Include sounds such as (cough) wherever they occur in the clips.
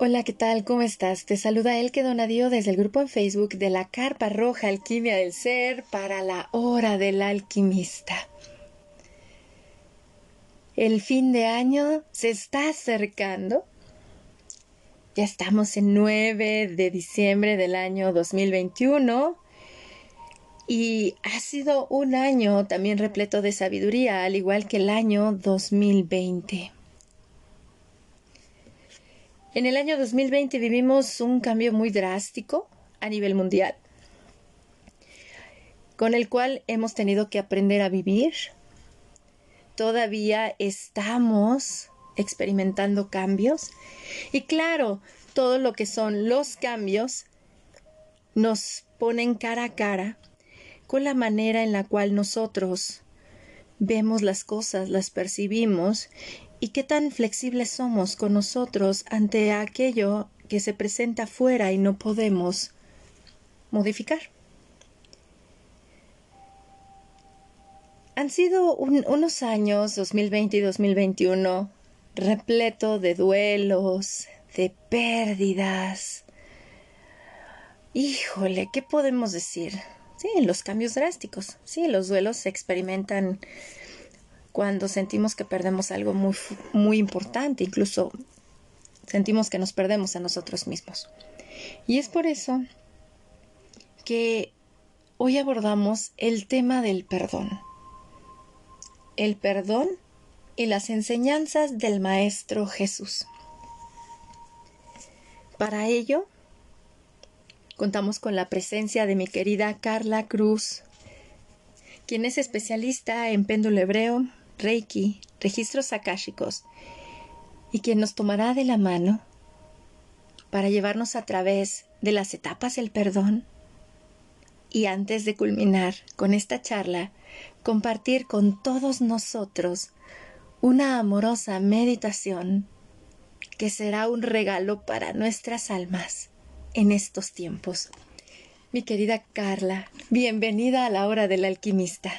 Hola, ¿qué tal? ¿Cómo estás? Te saluda Elke Donadío desde el grupo en Facebook de la Carpa Roja Alquimia del Ser para la Hora del Alquimista. El fin de año se está acercando. Ya estamos en 9 de diciembre del año 2021 y ha sido un año también repleto de sabiduría, al igual que el año 2020. En el año 2020 vivimos un cambio muy drástico a nivel mundial, con el cual hemos tenido que aprender a vivir. Todavía estamos experimentando cambios y claro, todo lo que son los cambios nos ponen cara a cara con la manera en la cual nosotros vemos las cosas, las percibimos y qué tan flexibles somos con nosotros ante aquello que se presenta afuera y no podemos modificar. Han sido unos años, 2020 y 2021, repleto de duelos, de pérdidas. Híjole, ¿qué podemos decir? Sí, los cambios drásticos. Sí, los duelos se experimentan cuando sentimos que perdemos algo muy, muy importante, incluso sentimos que nos perdemos a nosotros mismos. Y es por eso que hoy abordamos el tema del perdón. El perdón y las enseñanzas del Maestro Jesús. Para ello, contamos con la presencia de mi querida Carla Cruz, quien es especialista en péndulo hebreo, Reiki, registros akáshicos, y quien nos tomará de la mano para llevarnos a través de las etapas del perdón y antes de culminar con esta charla, compartir con todos nosotros una amorosa meditación que será un regalo para nuestras almas en estos tiempos. Mi querida Carla, bienvenida a la hora del alquimista.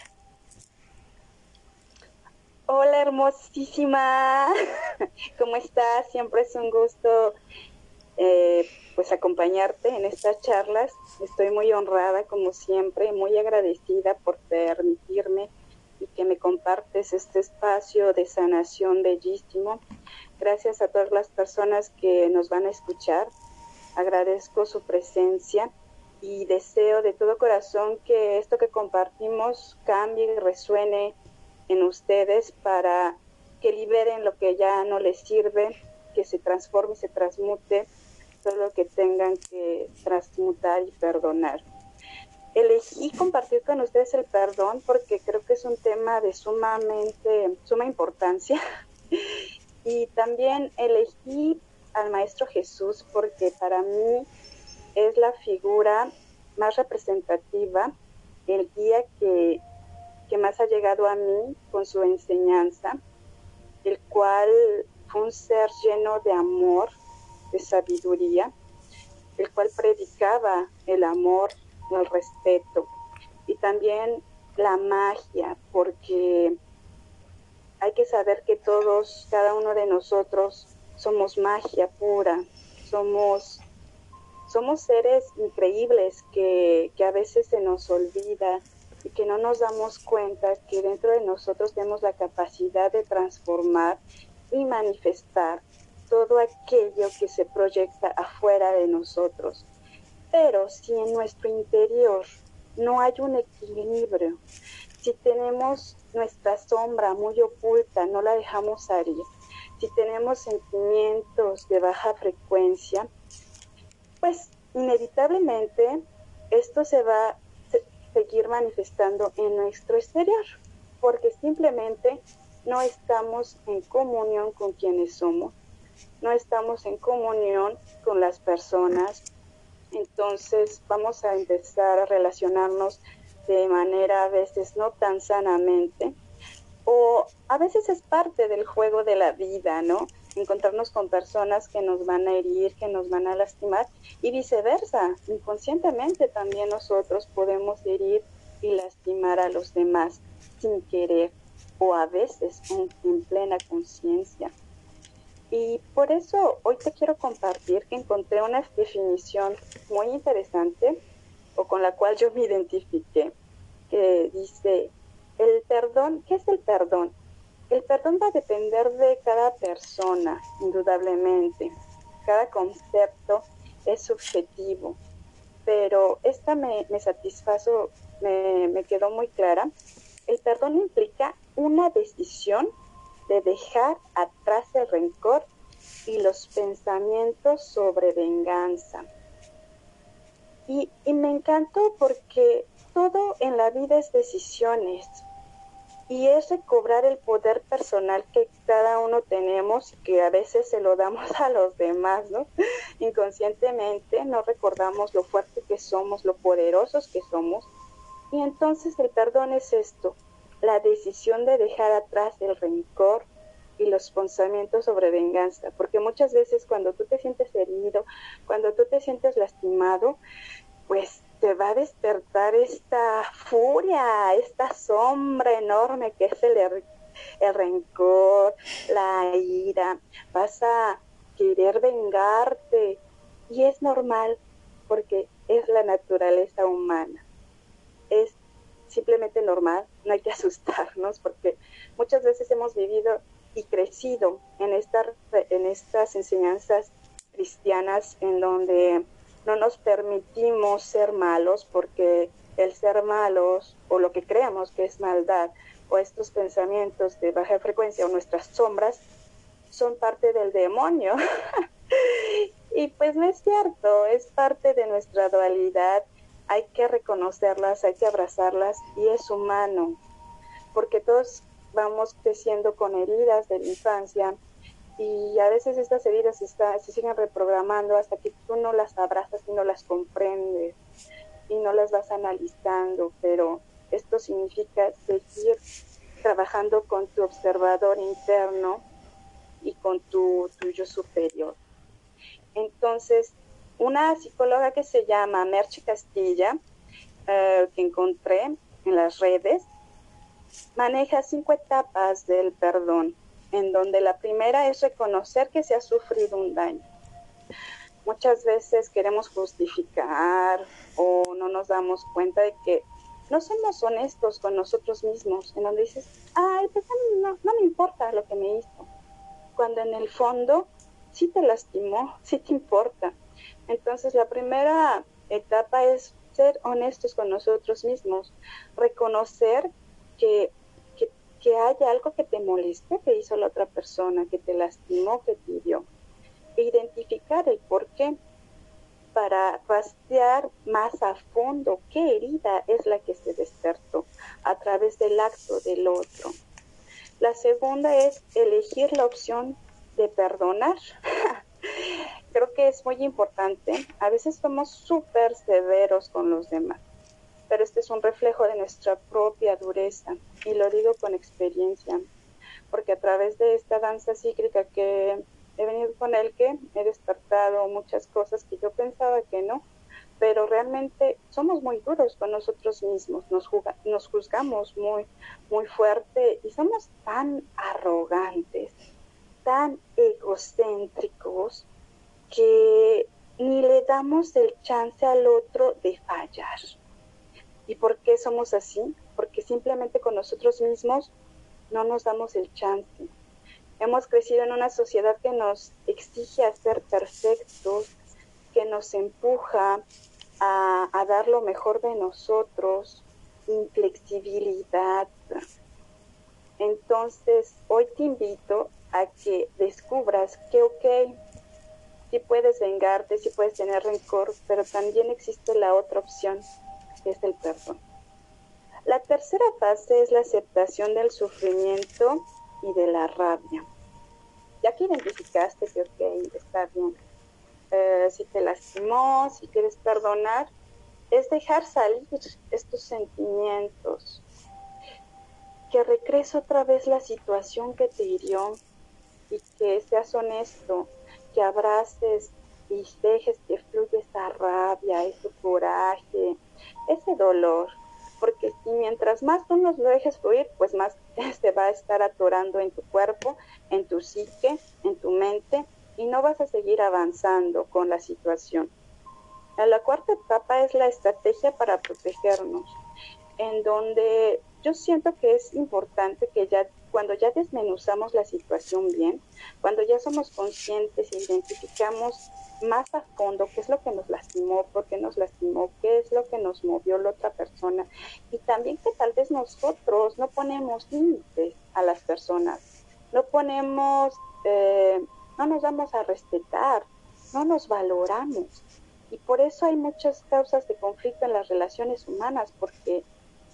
Hola hermosísima, (laughs) ¿cómo estás? Siempre es un gusto eh, pues acompañarte en estas charlas. Estoy muy honrada como siempre, muy agradecida por permitirme y que me compartes este espacio de sanación bellísimo. Gracias a todas las personas que nos van a escuchar. Agradezco su presencia y deseo de todo corazón que esto que compartimos cambie y resuene en ustedes para que liberen lo que ya no les sirve, que se transforme, se transmute todo lo que tengan que transmutar y perdonar. Elegí compartir con ustedes el perdón porque creo que es un tema de sumamente, suma importancia. (laughs) Y también elegí al Maestro Jesús porque para mí es la figura más representativa, el guía que que más ha llegado a mí con su enseñanza, el cual fue un ser lleno de amor, de sabiduría, el cual predicaba el amor, el respeto y también la magia, porque hay que saber que todos, cada uno de nosotros, somos magia pura, somos, somos seres increíbles que, que a veces se nos olvida y que no nos damos cuenta que dentro de nosotros tenemos la capacidad de transformar y manifestar todo aquello que se proyecta afuera de nosotros. Pero si en nuestro interior no hay un equilibrio, si tenemos nuestra sombra muy oculta, no la dejamos salir, si tenemos sentimientos de baja frecuencia, pues inevitablemente esto se va seguir manifestando en nuestro exterior, porque simplemente no estamos en comunión con quienes somos, no estamos en comunión con las personas, entonces vamos a empezar a relacionarnos de manera a veces no tan sanamente, o a veces es parte del juego de la vida, ¿no? Encontrarnos con personas que nos van a herir, que nos van a lastimar y viceversa. Inconscientemente también nosotros podemos herir y lastimar a los demás sin querer o a veces en, plena conciencia. Y por eso hoy te quiero compartir que encontré una definición muy interesante o con la cual yo me identifiqué, que dice, el perdón, ¿qué es el perdón? El perdón va a depender de cada persona, indudablemente. Cada concepto es subjetivo, pero esta me, me satisfazo, me, me quedó muy clara. El perdón implica una decisión de dejar atrás el rencor y los pensamientos sobre venganza. Y, me encantó porque todo en la vida es decisiones y es recobrar el poder personal que cada uno tenemos y que a veces se lo damos (laughs) a los demás, ¿no? Inconscientemente no recordamos lo fuerte que somos, lo poderosos que somos. Y entonces el perdón es esto, la decisión de dejar atrás el rencor y los pensamientos sobre venganza, porque muchas veces cuando tú te sientes herido, cuando tú te sientes lastimado, pues te va a despertar esta furia, esta sombra enorme que es el, el rencor, la ira, vas a querer vengarte y es normal porque es la naturaleza humana. Es simplemente normal, no hay que (laughs) asustarnos porque muchas veces hemos vivido y crecido en, esta, en estas enseñanzas cristianas en donde no nos permitimos ser malos porque el ser malos o lo que creemos que es maldad o estos pensamientos de baja frecuencia o nuestras sombras son parte del demonio. (laughs) y pues no es cierto, es parte de nuestra dualidad hay que reconocerlas, hay que abrazarlas y es humano, porque todos vamos creciendo con heridas de la infancia y a veces estas heridas se, se siguen reprogramando hasta que tú no las abrazas y no las comprendes y no las vas analizando, pero esto significa seguir trabajando con tu observador interno y con tu, tuyo superior. Entonces, una psicóloga que se llama Merche Castilla, eh, que encontré en las redes, maneja cinco etapas del perdón, en donde la primera es reconocer que se ha sufrido un daño. Muchas veces queremos justificar o no nos damos cuenta de que no somos honestos con nosotros mismos, en donde dices, ay, pues no, no me importa lo que me hizo. Cuando en el fondo sí te lastimó, (laughs) sí te importa. Entonces, la primera etapa es ser honestos con nosotros mismos, reconocer que, que, hay algo que te moleste, que hizo la otra persona, que te lastimó, que te hirió, e identificar el por qué para rastrear más a fondo qué herida es la que se despertó a través del acto del otro. La segunda es elegir la opción de perdonar. (laughs) creo que es muy importante. A veces somos súper severos con los demás, pero este es un reflejo de nuestra propia dureza y lo digo con experiencia, porque a través de esta danza cíclica que he venido con él, que he despertado muchas cosas que yo pensaba que no, pero realmente somos muy duros con nosotros mismos, nos, nos juzgamos muy, muy fuerte y somos tan arrogantes, tan egocéntricos, que ni le damos el chance al otro de fallar. ¿Y por qué somos así? Porque simplemente con nosotros mismos no nos damos el chance. Hemos crecido en una sociedad que nos exige a ser perfectos, que nos empuja a, dar lo mejor de nosotros, inflexibilidad. Entonces, hoy te invito a que descubras que, ok, si puedes vengarte, si puedes tener rencor, pero también existe la otra opción, es el perdón. La tercera fase es la aceptación del sufrimiento y de la rabia. Ya que identificaste que, ok, está bien, eh, si te lastimó, si quieres perdonar, es dejar salir estos sentimientos, que recrees otra vez la situación que te hirió y que seas honesto que abraces y dejes que fluya esa rabia, ese coraje, ese dolor. porque si mientras más tú nos lo dejes fluir, pues más (laughs) se va a estar atorando en tu cuerpo, en tu psique, en tu mente, y no vas a seguir avanzando con la situación. La cuarta etapa es la estrategia para protegernos, en donde yo siento que es importante que ya cuando ya desmenuzamos la situación bien, cuando ya somos conscientes e identificamos más a fondo qué es lo que nos lastimó, por qué nos lastimó, qué es lo que nos movió la otra persona y también que tal vez nosotros no ponemos límites a las personas, no ponemos, eh, no nos vamos a respetar, no nos valoramos. Y por eso hay muchas causas de conflicto en las relaciones humanas porque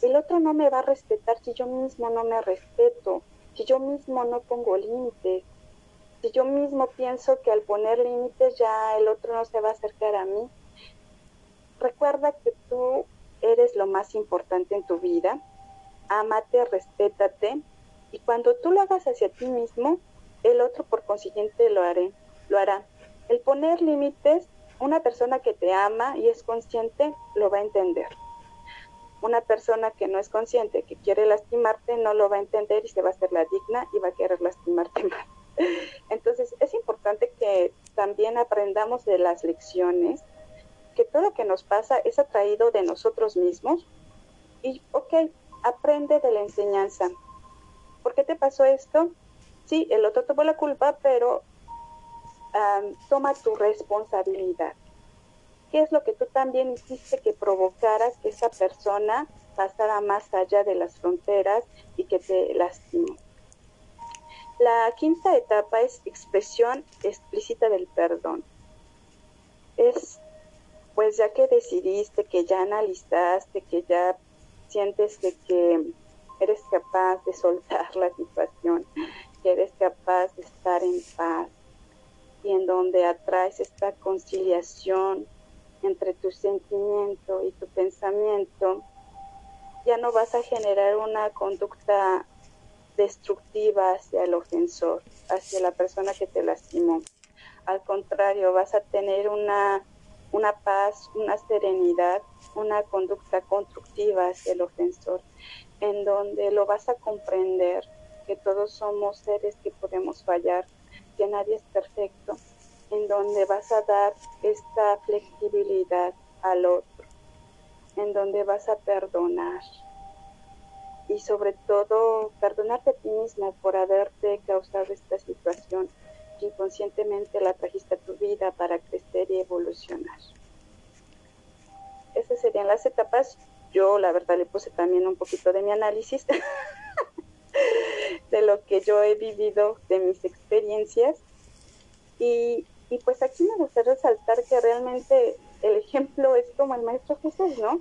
el otro no me va a respetar si yo mismo no me respeto, si yo mismo no pongo límites, si yo mismo pienso que al poner límites ya el otro no se va a acercar a mí. Recuerda que tú eres lo más importante en tu vida, ámate, respétate y cuando tú lo hagas hacia ti mismo, el otro por consiguiente lo haré, lo hará. El poner límites, una persona que te ama y es consciente lo va a entender una persona que no es consciente, que quiere lastimarte, no lo va a entender y se va a hacer la digna y va a querer lastimarte (laughs) más. Entonces es importante que también aprendamos de las lecciones, que todo lo que nos pasa es atraído de nosotros mismos y, ok, aprende de la enseñanza. ¿Por qué te pasó esto? Sí, el otro tuvo la culpa, pero toma tu responsabilidad qué es lo que tú también hiciste que provocaras que esa persona pasara más allá de las fronteras y que te lastimó. La quinta etapa es expresión explícita del perdón. Es, pues ya que decidiste, que ya analizaste, que ya sientes que eres capaz de soltar la situación, que eres capaz de estar en paz y en donde atraes esta conciliación, entre tu sentimiento y tu pensamiento, ya no vas a generar una conducta destructiva hacia el ofensor, hacia la persona que te lastimó. Al contrario, vas a tener una, una paz, una serenidad, una conducta constructiva hacia el ofensor, en donde lo vas a comprender que todos somos seres que podemos fallar, que nadie es perfecto en donde vas a dar esta flexibilidad al otro, en donde vas a perdonar y sobre todo perdonarte a ti mismo por haberte causado esta situación que inconscientemente la trajiste a tu vida para crecer y evolucionar. Esas serían las etapas. Yo la verdad le puse también un poquito de mi análisis (laughs) de lo que yo he vivido, de mis experiencias. Y y pues aquí me gustaría resaltar que realmente el ejemplo es como el Maestro Jesús, ¿no?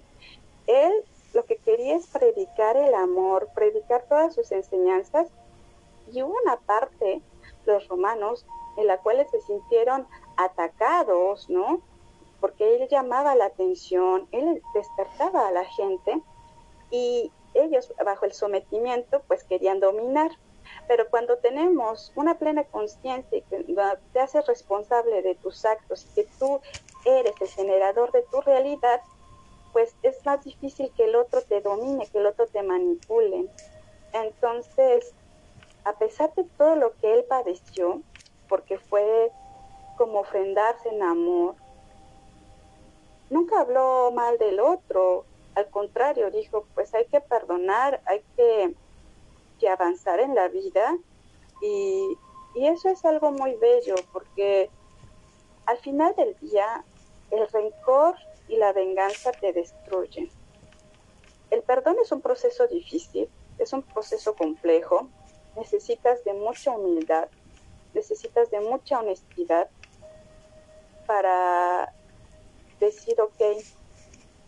Él lo que quería es predicar el amor, predicar todas sus enseñanzas. Y hubo una parte, los romanos, en la cual se sintieron atacados, ¿no? Porque él llamaba la atención, él despertaba a la gente y ellos, bajo el sometimiento, pues querían dominar. Pero cuando tenemos una plena conciencia y que te haces responsable de tus actos y que tú eres el generador de tu realidad, pues es más difícil que el otro te domine, que el otro te manipule. Entonces, a pesar de todo lo que él padeció, porque fue como ofrendarse en amor, nunca habló mal del otro, al contrario, dijo, pues hay que perdonar, hay que avanzar en la vida y, y eso es algo muy bello porque al final del día el rencor y la venganza te destruyen. El perdón es un proceso difícil, es un proceso complejo, necesitas de mucha humildad, necesitas de mucha honestidad para decir, ok,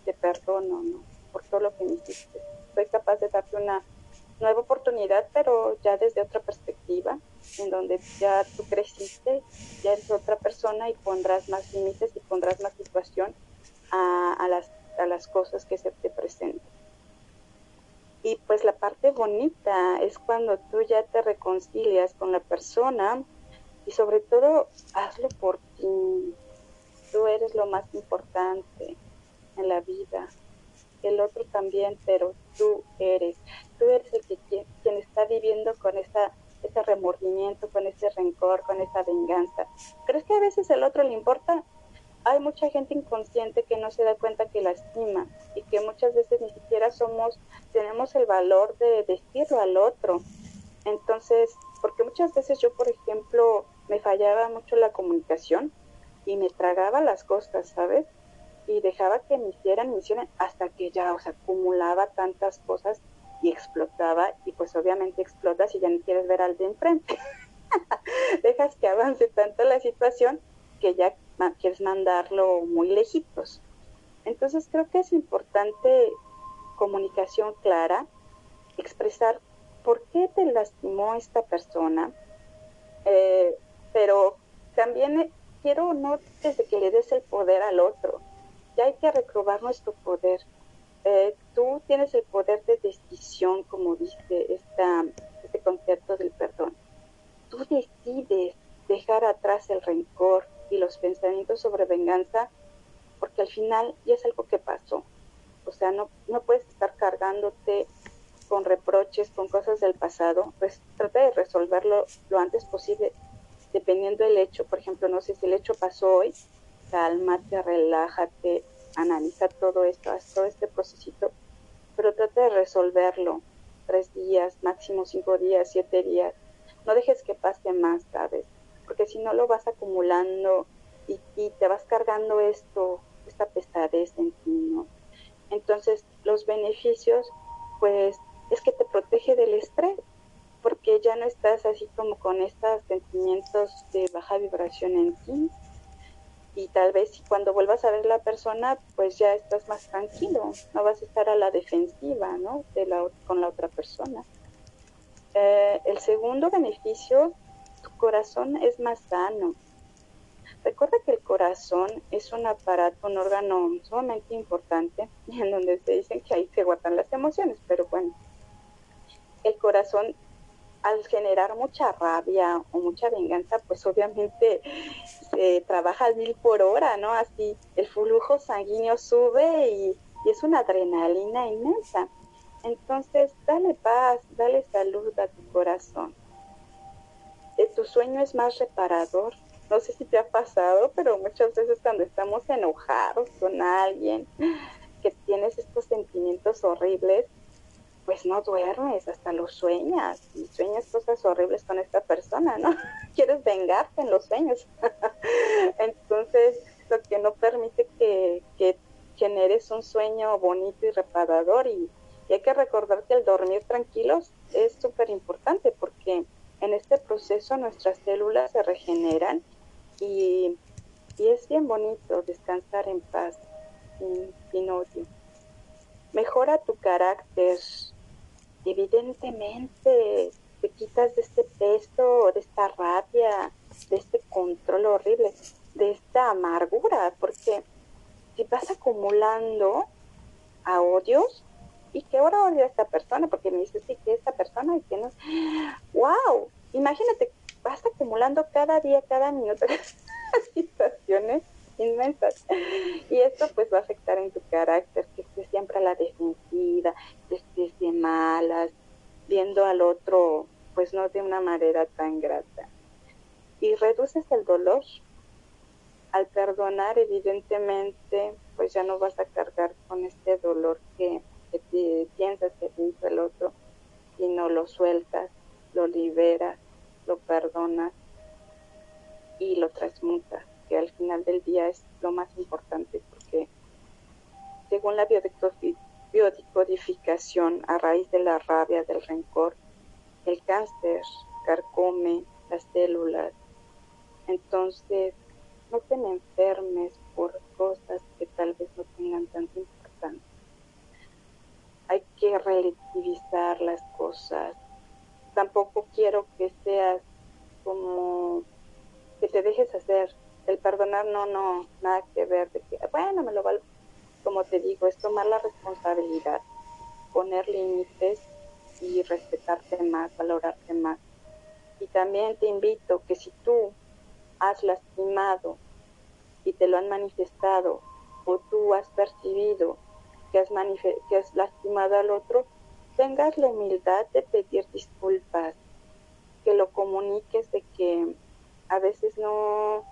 te perdono, ¿no? Por todo lo que me hiciste. Soy capaz de darte una nueva oportunidad, pero ya desde otra perspectiva, en donde ya tú creciste, ya eres otra persona y pondrás más límites y pondrás más situación a, a, las, a las cosas que se te presenten. Y pues la parte bonita es cuando tú ya te reconcilias con la persona y sobre todo hazlo por ti. Tú eres lo más importante en la vida el otro también, pero tú eres, tú eres el que quien está viviendo con esa ese remordimiento, con ese rencor, con esa venganza. ¿Crees que a veces el otro le importa? Hay mucha gente inconsciente que no se da cuenta que lastima y que muchas veces ni siquiera somos, tenemos el valor de decirlo al otro. Entonces, porque muchas veces yo, por ejemplo, me fallaba mucho la comunicación y me tragaba las cosas, ¿sabes? Y dejaba que me hicieran, me hicieran, hasta que ya, o sea, acumulaba tantas cosas y explotaba y pues obviamente explotas y ya no quieres ver al de enfrente. (laughs) Dejas que avance tanto la situación que ya quieres mandarlo muy lejitos. Entonces creo que es importante comunicación clara, expresar por qué te lastimó esta persona, eh, pero también eh, quiero no desde que le des el poder al otro, ya hay que recobrar nuestro poder. Eh, tú tienes el poder de decisión, como dice esta, este concepto del perdón. Tú decides dejar atrás el rencor y los pensamientos sobre venganza, porque al final ya es algo que pasó. O sea, no, no puedes estar cargándote con reproches, con cosas del pasado, pues trata de resolverlo lo antes posible, dependiendo del hecho. Por ejemplo, no sé si el hecho pasó hoy, cálmate, relájate, analiza todo esto, haz todo este procesito, pero trata de resolverlo. Tres días, máximo cinco días, siete días. No dejes que pase más, ¿sabes? Porque si no lo vas acumulando y, te vas cargando esto, esta pesadez en ti, ¿no? Entonces, los beneficios, pues, es que te protege del estrés, porque ya no estás así como con estos sentimientos de baja vibración en ti, y tal vez cuando vuelvas a ver la persona, pues ya estás más tranquilo, no vas a estar a la defensiva, ¿no? De la, con la otra persona. Eh, el segundo beneficio, tu corazón es más sano. Recuerda que el corazón es un aparato, un órgano sumamente importante, (laughs) en donde se dicen que ahí se guardan las emociones, pero bueno, el corazón al generar mucha rabia o mucha venganza, pues obviamente se trabaja al mil por hora, ¿no? Así el flujo sanguíneo sube y, es una adrenalina inmensa. Entonces, dale paz, dale salud a tu corazón. Eh, tu sueño es más reparador. No sé si te ha pasado, pero muchas veces cuando estamos enojados con alguien, que tienes estos sentimientos horribles, pues no duermes, hasta lo sueñas y sueñas cosas horribles con esta persona, ¿no? (laughs) Quieres vengarte en los sueños. (laughs) Entonces, lo que no permite que, que generes un sueño bonito y reparador y, hay que recordar que el dormir tranquilos es súper importante porque en este proceso nuestras células se regeneran y, y es bien bonito descansar en paz, sin, sin odio. Mejora tu carácter, evidentemente te quitas de este peso, de esta rabia, de este control horrible, de esta amargura, porque si vas acumulando a odios, y que ahora odio a esta persona, porque me dice, sí, que esta persona y que no, wow, imagínate, vas acumulando cada día, cada minuto (laughs) situaciones inmensas. Y esto pues va a afectar en tu carácter, que estés siempre a la defensiva, de malas, viendo al otro pues no de una manera tan grata. Y reduces el dolor. Al perdonar, evidentemente, pues ya no vas a cargar con este dolor que, que piensas que te el otro, sino lo sueltas, lo liberas, lo perdonas y lo transmutas que al final del día es lo más importante porque según la biodicodificación a raíz de la rabia, del rencor, el cáncer carcome las células. Entonces, no te enfermes por cosas que tal vez no tengan tanta importancia. Hay que relativizar las cosas. Tampoco quiero que seas como que te dejes hacer el perdonar no, no, nada que ver de que, bueno, me lo va, como te digo, es tomar la responsabilidad, poner límites y respetarte más, valorarte más. Y también te invito que si tú has lastimado y te lo han manifestado o tú has percibido que has, que has lastimado al otro, tengas la humildad de pedir disculpas, que lo comuniques de que a veces no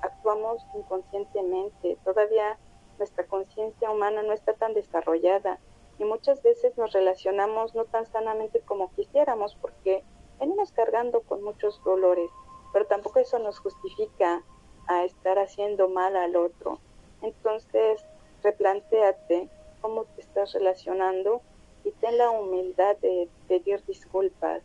actuamos inconscientemente, todavía nuestra conciencia humana no está tan desarrollada y muchas veces nos relacionamos no tan sanamente como quisiéramos porque venimos cargando con muchos dolores, pero tampoco eso nos justifica a estar haciendo mal al otro. Entonces, replantéate cómo te estás relacionando y ten la humildad de pedir disculpas,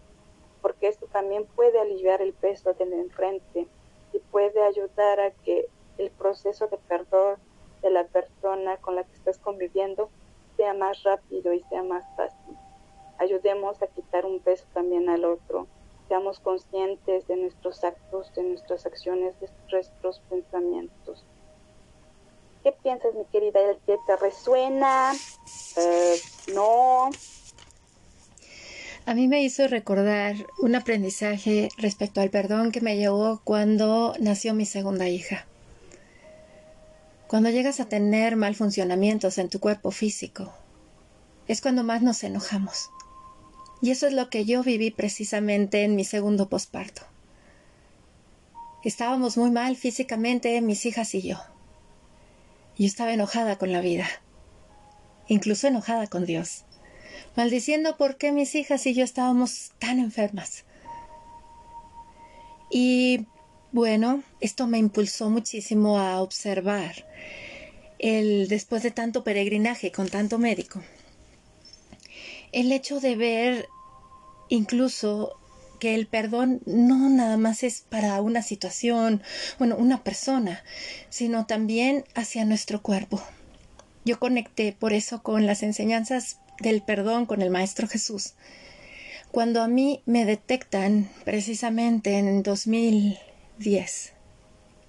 porque esto también puede aliviar el peso del enfrente y puede ayudar a que el proceso de perdón de la persona con la que estás conviviendo sea más rápido y sea más fácil. Ayudemos a quitar un peso también al otro. Seamos conscientes de nuestros actos, de nuestras acciones, de nuestros pensamientos. ¿Qué piensas, mi querida? ¿Qué te resuena? Eh, no. A mí me hizo recordar un aprendizaje respecto al perdón que me llevó cuando nació mi segunda hija. Cuando llegas a tener mal funcionamientos en tu cuerpo físico, es cuando más nos enojamos. Y eso es lo que yo viví precisamente en mi segundo posparto. Estábamos muy mal físicamente, mis hijas y yo. Yo estaba enojada con la vida, incluso enojada con Dios, maldiciendo por qué mis hijas y yo estábamos tan enfermas. Y bueno, esto me impulsó muchísimo a observar el después de tanto peregrinaje con tanto médico. El hecho de ver incluso que el perdón no nada más es para una situación, bueno, una persona, sino también hacia nuestro cuerpo. Yo conecté por eso con las enseñanzas del perdón con el Maestro Jesús. Cuando a mí me detectan precisamente en 2010,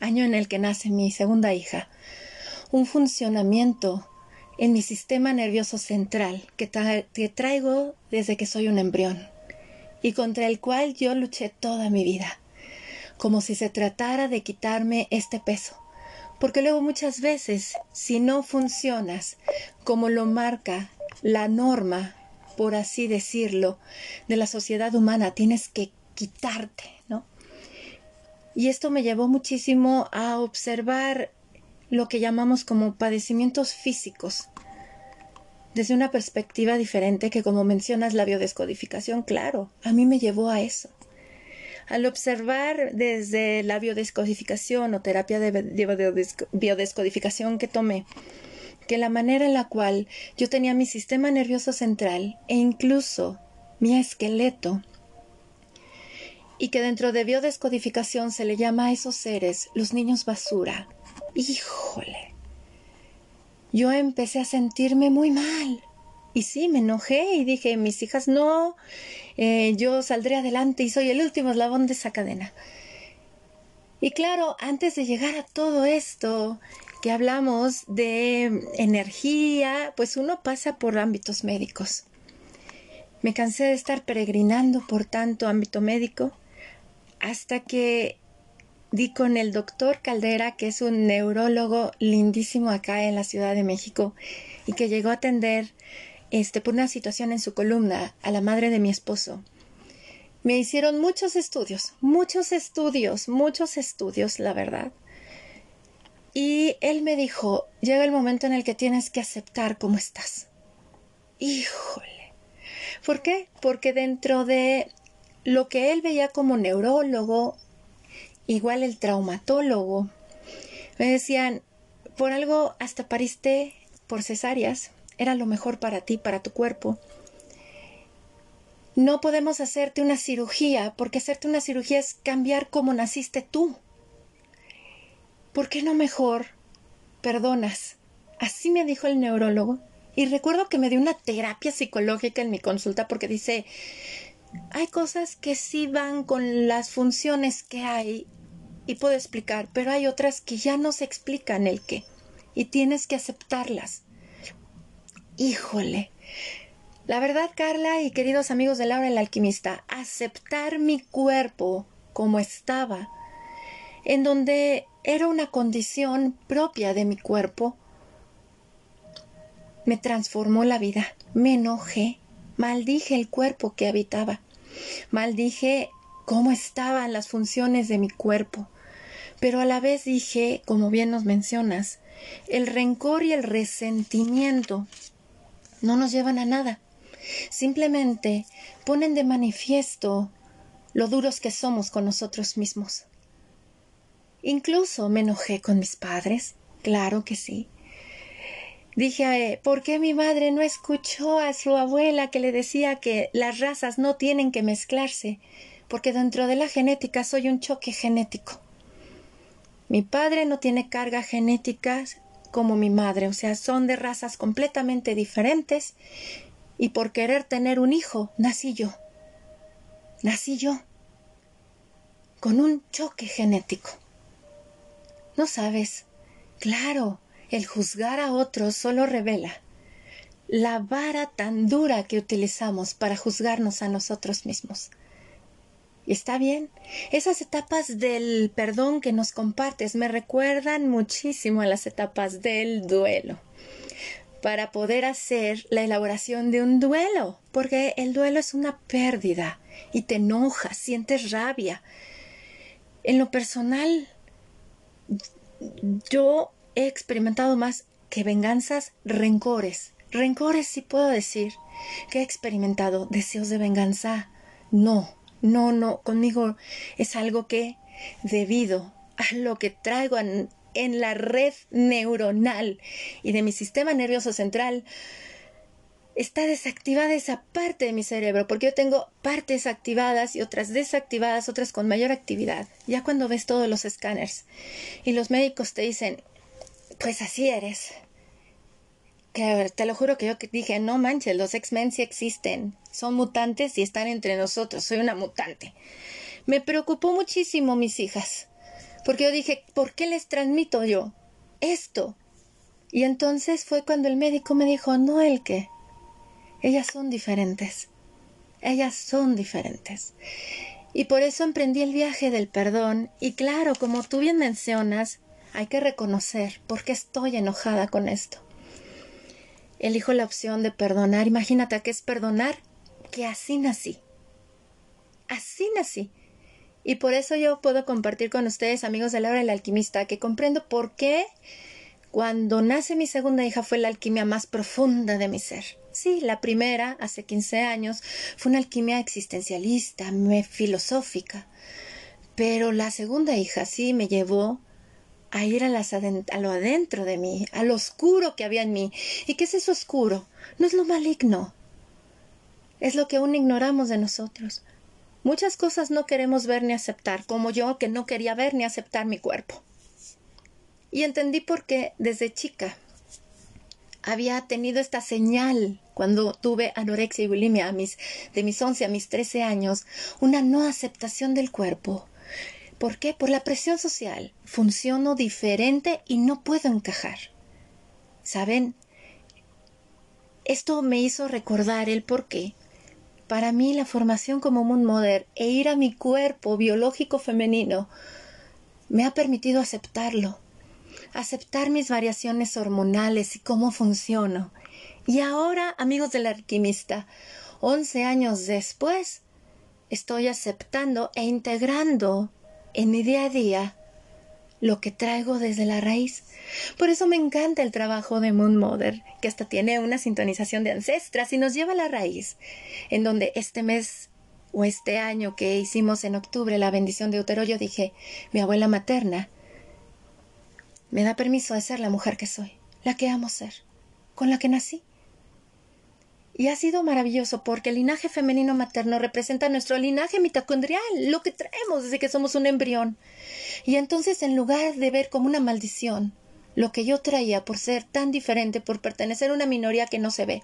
año en el que nace mi segunda hija, un funcionamiento en mi sistema nervioso central que, que traigo desde que soy un embrión y contra el cual yo luché toda mi vida, como si se tratara de quitarme este peso. Porque luego muchas veces, si no funcionas como lo marca la norma, por así decirlo, de la sociedad humana, tienes que quitarte. Y esto me llevó muchísimo a observar lo que llamamos como padecimientos físicos, desde una perspectiva diferente que como mencionas la biodescodificación, claro, a mí me llevó a eso. Al observar desde la biodescodificación o terapia de biodescodificación que tomé, que la manera en la cual yo tenía mi sistema nervioso central e incluso mi esqueleto, y que dentro de biodescodificación se le llama a esos seres los niños basura. Híjole, yo empecé a sentirme muy mal. Y sí, me enojé y dije, mis hijas, no, eh, yo saldré adelante y soy el último eslabón de esa cadena. Y claro, antes de llegar a todo esto que hablamos de energía, pues uno pasa por ámbitos médicos. Me cansé de estar peregrinando por tanto ámbito médico hasta que di con el doctor Caldera, que es un neurólogo lindísimo acá en la Ciudad de México y que llegó a atender este, por una situación en su columna a la madre de mi esposo. Me hicieron muchos estudios, muchos estudios, muchos estudios, la verdad. Y él me dijo, llega el momento en el que tienes que aceptar cómo estás. Híjole. ¿Por qué? Porque dentro de lo que él veía como neurólogo igual el traumatólogo. Me decían, por algo hasta pariste por cesáreas, era lo mejor para ti, para tu cuerpo. No podemos hacerte una cirugía, porque hacerte una cirugía es cambiar cómo naciste tú. ¿Por qué no mejor perdonas? Así me dijo el neurólogo. Y recuerdo que me dio una terapia psicológica en mi consulta porque dice, hay cosas que sí van con las funciones que hay y puedo explicar, pero hay otras que ya no se explican el qué y tienes que aceptarlas. Híjole. La verdad, Carla y queridos amigos de Laura el alquimista, aceptar mi cuerpo como estaba, en donde era una condición propia de mi cuerpo, me transformó la vida. Me enojé, maldije el cuerpo que habitaba, maldije cómo estaban las funciones de mi cuerpo, pero a la vez dije, como bien nos mencionas, el rencor y el resentimiento no nos llevan a nada. Simplemente ponen de manifiesto lo duros que somos con nosotros mismos. Incluso me enojé con mis padres, claro que sí. Dije, ¿por qué mi madre no escuchó a su abuela que le decía que las razas no tienen que mezclarse? Porque dentro de la genética soy un choque genético. Mi padre no tiene carga genética como mi madre, o sea, son de razas completamente diferentes y por querer tener un hijo nací yo. Nací yo con un choque genético. No sabes, claro, el juzgar a otros solo revela la vara tan dura que utilizamos para juzgarnos a nosotros mismos. Y está bien, esas etapas del perdón que nos compartes me recuerdan muchísimo a las etapas del duelo para poder hacer la elaboración de un duelo, porque el duelo es una pérdida y te enojas, sientes rabia. En lo personal, yo he experimentado más que venganzas, rencores. Rencores sí puedo decir que he experimentado deseos de venganza. No, no, no, conmigo es algo que debido a lo que traigo en, la red neuronal y de mi sistema nervioso central, está desactivada esa parte de mi cerebro, porque yo tengo partes activadas y otras desactivadas, otras con mayor actividad. Ya cuando ves todos los escáneres y los médicos te dicen, pues así eres. Que te lo juro que yo dije, no manches, los X-Men sí existen, son mutantes y están entre nosotros, soy una mutante. Me preocupó muchísimo mis hijas, porque yo dije, ¿por qué les transmito yo esto? Y entonces fue cuando el médico me dijo, no el que, ellas son diferentes. Ellas son diferentes. Y por eso emprendí el viaje del perdón. Y claro, como tú bien mencionas, hay que reconocer por qué estoy enojada con esto. Elijo la opción de perdonar. Imagínate que es perdonar que así nací. Así nací. Y por eso yo puedo compartir con ustedes, amigos de la hora del alquimista, que comprendo por qué cuando nace mi segunda hija fue la alquimia más profunda de mi ser. Sí, la primera, hace 15 años, fue una alquimia existencialista, filosófica. Pero la segunda hija sí me llevó a ir a, a, lo adentro de mí, a lo oscuro que había en mí. ¿Y qué es eso oscuro? No es lo maligno. Es lo que aún ignoramos de nosotros. Muchas cosas no queremos ver ni aceptar, como yo que no quería ver ni aceptar mi cuerpo. Y entendí por qué desde chica había tenido esta señal cuando tuve anorexia y bulimia a mis, de mis 11 a mis 13 años, una no aceptación del cuerpo. ¿Por qué? Por la presión social. Funciono diferente y no puedo encajar. ¿Saben? Esto me hizo recordar el por qué. Para mí la formación como Moon Mother e ir a mi cuerpo biológico femenino me ha permitido aceptarlo, aceptar mis variaciones hormonales y cómo funciono. Y ahora, amigos del alquimista, once años después, estoy aceptando e integrando en mi día a día lo que traigo desde la raíz. Por eso me encanta el trabajo de Moon Mother, que hasta tiene una sintonización de ancestras y nos lleva a la raíz, en donde este mes o este año que hicimos en octubre la bendición de útero, yo dije, mi abuela materna me da permiso de ser la mujer que soy, la que amo ser, con la que nací. Y ha sido maravilloso porque el linaje femenino materno representa nuestro linaje mitocondrial, lo que traemos desde que somos un embrión. Y entonces, en lugar de ver como una maldición lo que yo traía por ser tan diferente, por pertenecer a una minoría que no se ve,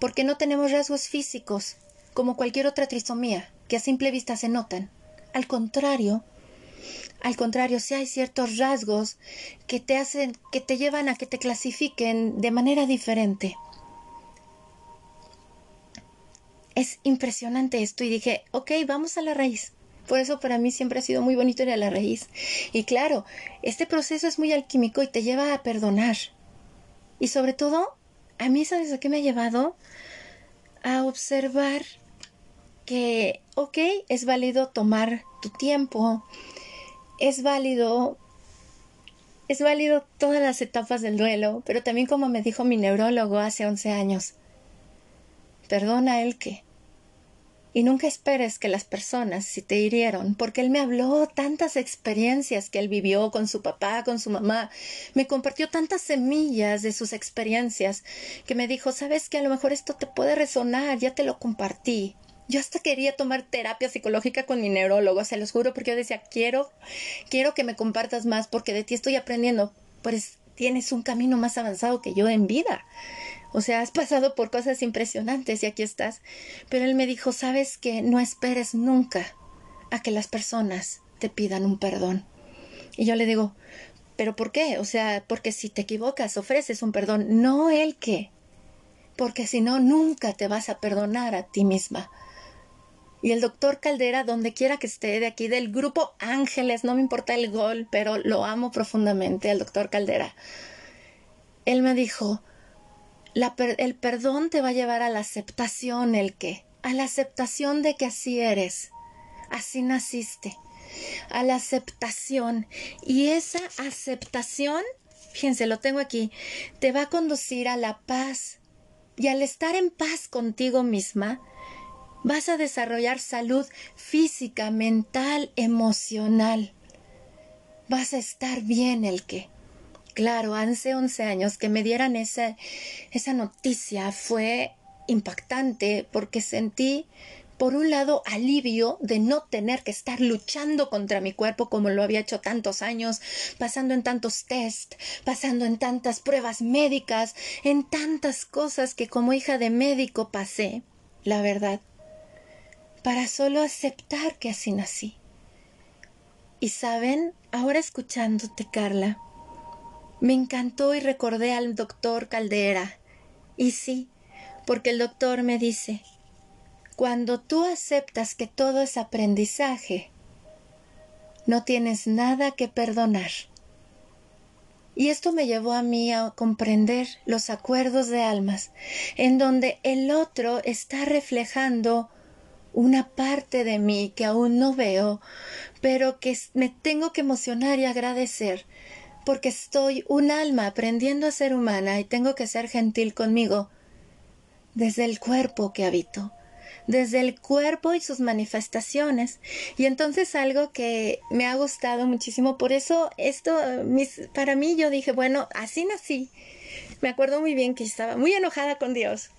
porque no tenemos rasgos físicos como cualquier otra trisomía que a simple vista se notan. Al contrario, al contrario, si hay ciertos rasgos que te hacen, que te llevan a que te clasifiquen de manera diferente. Es impresionante esto y dije, ok, vamos a la raíz. Por eso para mí siempre ha sido muy bonito ir a la raíz. Y claro, este proceso es muy alquímico y te lleva a perdonar. Y sobre todo, a mí, ¿sabes a qué me ha llevado? A observar que, ok, es válido tomar tu tiempo, es válido, es válido todas las etapas del duelo, pero también como me dijo mi neurólogo hace 11 años, perdona el que. Y nunca esperes que las personas, si te hirieron, porque él me habló tantas experiencias que él vivió con su papá, con su mamá, me compartió tantas semillas de sus experiencias, que me dijo, sabes que a lo mejor esto te puede resonar, ya te lo compartí. Yo hasta quería tomar terapia psicológica con mi neurólogo, se los juro, porque yo decía, quiero, quiero que me compartas más, porque de ti estoy aprendiendo. Pues tienes un camino más avanzado que yo en vida. O sea, has pasado por cosas impresionantes y aquí estás. Pero él me dijo, sabes que no esperes nunca a que las personas te pidan un perdón. Y yo le digo, ¿pero por qué? O sea, porque si te equivocas, ofreces un perdón, no el que. Porque si no, nunca te vas a perdonar a ti misma. Y el doctor Caldera, donde quiera que esté, de aquí del grupo Ángeles, no me importa el gol, pero lo amo profundamente, el doctor Caldera. Él me dijo, el perdón te va a llevar a la aceptación, el qué, a la aceptación de que así eres, así naciste, a la aceptación. Y esa aceptación, fíjense, lo tengo aquí, te va a conducir a la paz. Y al estar en paz contigo misma, vas a desarrollar salud física, mental, emocional. Vas a estar bien el que. Claro, hace 11 años que me dieran esa, esa noticia fue impactante porque sentí, por un lado, alivio de no tener que estar luchando contra mi cuerpo como lo había hecho tantos años, pasando en tantos test, pasando en tantas pruebas médicas, en tantas cosas que como hija de médico pasé, la verdad, para solo aceptar que así nací. Y saben, ahora escuchándote, Carla, me encantó y recordé al doctor Caldera. Y sí, porque el doctor me dice, cuando tú aceptas que todo es aprendizaje, no tienes nada que perdonar. Y esto me llevó a mí a comprender los acuerdos de almas, en donde el otro está reflejando una parte de mí que aún no veo, pero que me tengo que emocionar y agradecer, porque estoy un alma aprendiendo a ser humana y tengo que ser gentil conmigo desde el cuerpo que habito, desde el cuerpo y sus manifestaciones. Y entonces algo que me ha gustado muchísimo, por eso esto, para mí yo dije, bueno, así nací. Me acuerdo muy bien que estaba muy enojada con Dios.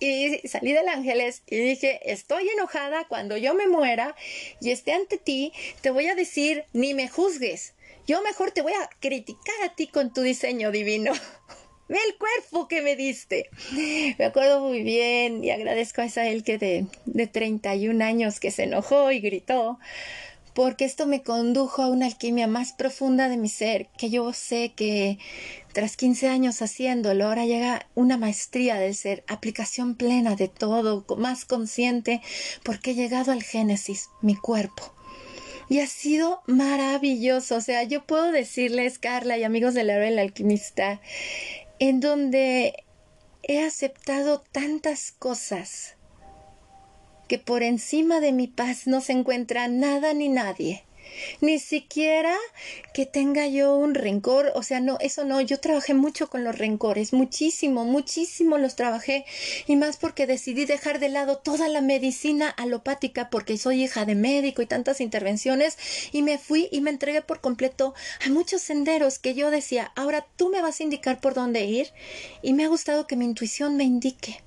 Y salí del ángeles y dije, estoy enojada cuando yo me muera y esté ante ti, te voy a decir, ni me juzgues yo mejor te voy a criticar a ti con tu diseño divino. (laughs) Ve el cuerpo que me diste. Me acuerdo muy bien y agradezco a esa él que de, de 31 años que se enojó y gritó, porque esto me condujo a una alquimia más profunda de mi ser, que yo sé que tras 15 años haciéndolo, ahora llega una maestría del ser, aplicación plena de todo, más consciente, porque he llegado al Génesis, mi cuerpo y ha sido maravilloso. O sea, yo puedo decirles, Carla y amigos de la del alquimista, en donde he aceptado tantas cosas que por encima de mi paz no se encuentra nada ni nadie ni siquiera que tenga yo un rencor, o sea, no, eso no, yo trabajé mucho con los rencores, muchísimo, muchísimo los trabajé, y más porque decidí dejar de lado toda la medicina alopática porque soy hija de médico y tantas intervenciones, y me fui y me entregué por completo a muchos senderos que yo decía, ahora tú me vas a indicar por dónde ir, y me ha gustado que mi intuición me indique.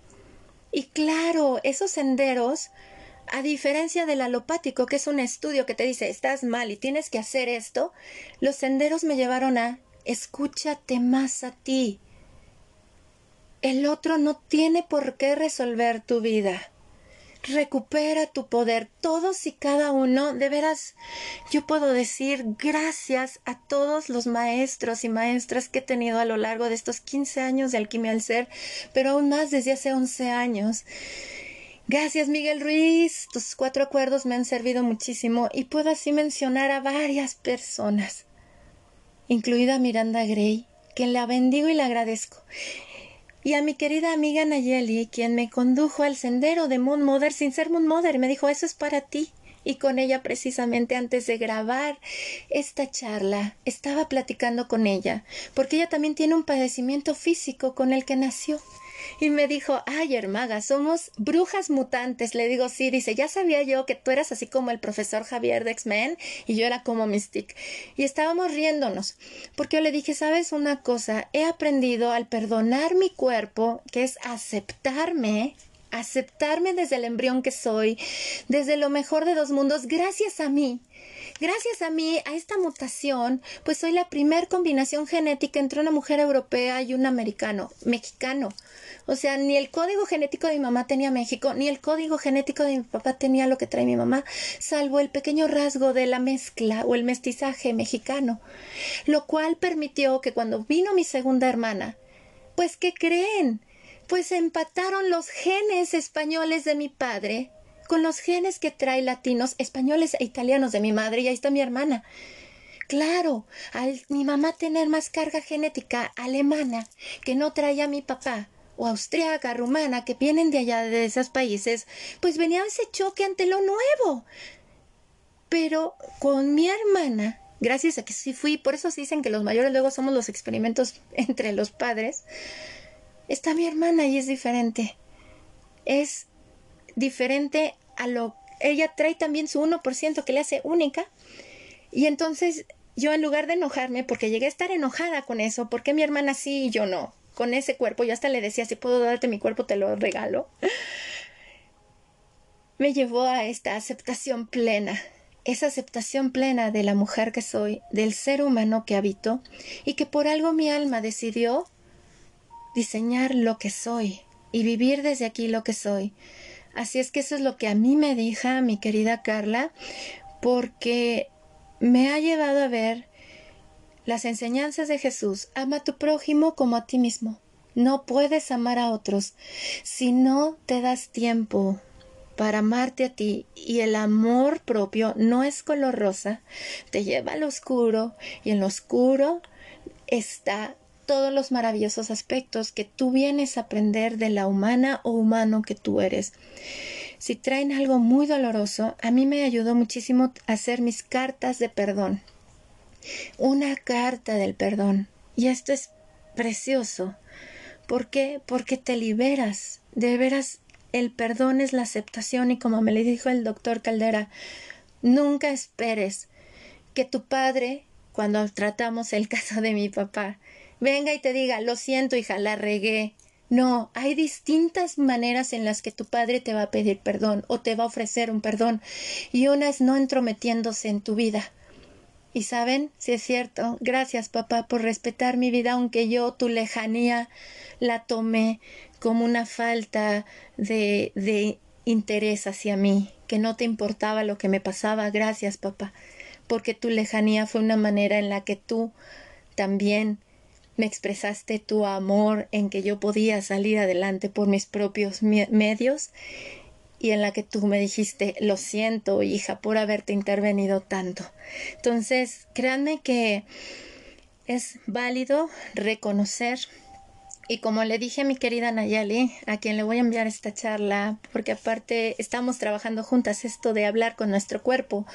Y claro, esos senderos a diferencia del alopático, que es un estudio que te dice estás mal y tienes que hacer esto, los senderos me llevaron a escúchate más a ti. El otro no tiene por qué resolver tu vida. Recupera tu poder, todos y cada uno. De veras, yo puedo decir gracias a todos los maestros y maestras que he tenido a lo largo de estos 15 años de alquimia al ser, pero aún más desde hace 11 años. Gracias, Miguel Ruiz. Tus cuatro acuerdos me han servido muchísimo y puedo así mencionar a varias personas, incluida Miranda Gray, que la bendigo y la agradezco. y a mi querida amiga Nayeli, quien me condujo al sendero de Moon Mother sin ser Moon Mother, me dijo, eso es para ti. Y con ella precisamente antes de grabar esta charla, estaba platicando con ella, porque ella también tiene un padecimiento físico con el que nació. Y me dijo, ay, hermaga, somos brujas mutantes. Le digo, sí, dice, ya sabía yo que tú eras así como el profesor Javier de X-Men y yo era como Mystic. Y estábamos riéndonos, porque yo le dije, sabes una cosa, he aprendido al perdonar mi cuerpo, que es aceptarme aceptarme desde el embrión que soy, desde lo mejor de dos mundos, gracias a mí. Gracias a mí, a esta mutación, pues soy la primer combinación genética entre una mujer europea y un americano, mexicano. O sea, ni el código genético de mi mamá tenía México, ni el código genético de mi papá tenía lo que trae mi mamá, salvo el pequeño rasgo de la mezcla o el mestizaje mexicano, lo cual permitió que cuando vino mi segunda hermana, pues ¿qué creen? Pues empataron los genes españoles de mi padre con los genes que trae latinos, españoles e italianos de mi madre, y ahí está mi hermana. Claro, al mi mamá tener más carga genética alemana que no traía mi papá, o austriaca, rumana, que vienen de allá de esos países, pues venía ese choque ante lo nuevo. Pero con mi hermana, gracias a que sí fui, por eso se dicen que los mayores luego somos los experimentos (laughs) entre los padres, está mi hermana y es diferente. Es diferente a lo... Ella trae también su 1% que le hace única. Y entonces yo en lugar de enojarme, porque llegué a estar enojada con eso, porque mi hermana sí y yo no? con ese cuerpo, yo hasta le decía, si puedo darte mi cuerpo, te lo regalo, (laughs) me llevó a esta aceptación plena, esa aceptación plena de la mujer que soy, del ser humano que habito, y que por algo mi alma decidió diseñar lo que soy y vivir desde aquí lo que soy. Así es que eso es lo que a mí me dijo mi querida Carla, porque me ha llevado a ver las enseñanzas de Jesús, ama a tu prójimo como a ti mismo. No puedes amar a otros si no te das tiempo para amarte a ti y el amor propio no es color rosa, te lleva al oscuro y en lo oscuro está todos los maravillosos aspectos que tú vienes a aprender de la humana o humano que tú eres. Si traen algo muy doloroso, a mí me ayudó muchísimo hacer mis cartas de perdón una carta del perdón. Y esto es precioso. ¿Por qué? Porque te liberas. De veras, el perdón es la aceptación y como me le dijo el doctor Caldera, nunca esperes que tu padre, cuando tratamos el caso de mi papá, venga y te diga, lo siento, hija, la regué. No, hay distintas maneras en las que tu padre te va a pedir perdón o te va a ofrecer un perdón y una es no entrometiéndose en tu vida. Y saben, si es cierto, gracias papá por respetar mi vida, aunque yo tu lejanía la tomé como una falta de, de interés hacia mí, que no te importaba lo que me pasaba. Gracias papá, porque tu lejanía fue una manera en la que tú también me expresaste tu amor en que yo podía salir adelante por mis propios medios y en la que tú me dijiste, lo siento, hija, por haberte intervenido tanto. Entonces, créanme que es válido reconocer y como le dije a mi querida Nayali, a quien le voy a enviar esta charla, porque aparte estamos trabajando juntas esto de hablar con nuestro cuerpo,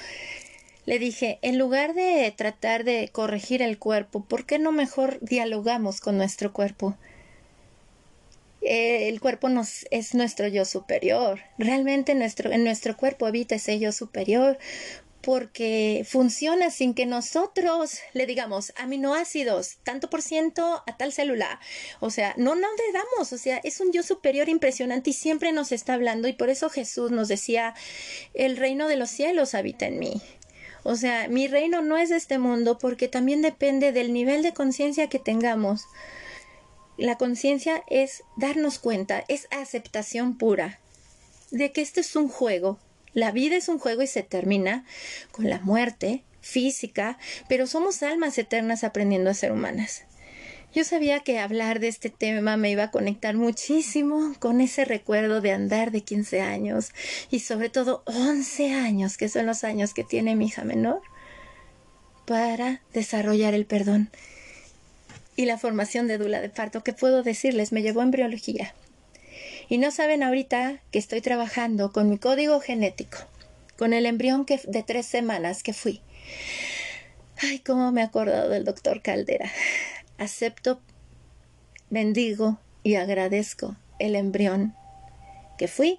le dije, en lugar de tratar de corregir el cuerpo, ¿por qué no mejor dialogamos con nuestro cuerpo? Eh, el cuerpo nos, es nuestro yo superior. Realmente nuestro, en nuestro cuerpo habita ese yo superior porque funciona sin que nosotros le digamos aminoácidos, tanto por ciento a tal célula. O sea, no, no le damos, o sea, es un yo superior impresionante y siempre nos está hablando y por eso Jesús nos decía, el reino de los cielos habita en mí. O sea, mi reino no es este mundo porque también depende del nivel de conciencia que tengamos. La conciencia es darnos cuenta, es aceptación pura de que esto es un juego. La vida es un juego y se termina con la muerte física, pero somos almas eternas aprendiendo a ser humanas. Yo sabía que hablar de este tema me iba a conectar muchísimo con ese recuerdo de andar de 15 años y sobre todo 11 años, que son los años que tiene mi hija menor, para desarrollar el perdón y la formación de dula de parto, ¿qué puedo decirles? Me llevó embriología. Y no saben ahorita que estoy trabajando con mi código genético, con el embrión que, de tres semanas que fui. Ay, cómo me he acordado del doctor Caldera. Acepto, bendigo y agradezco el embrión que fui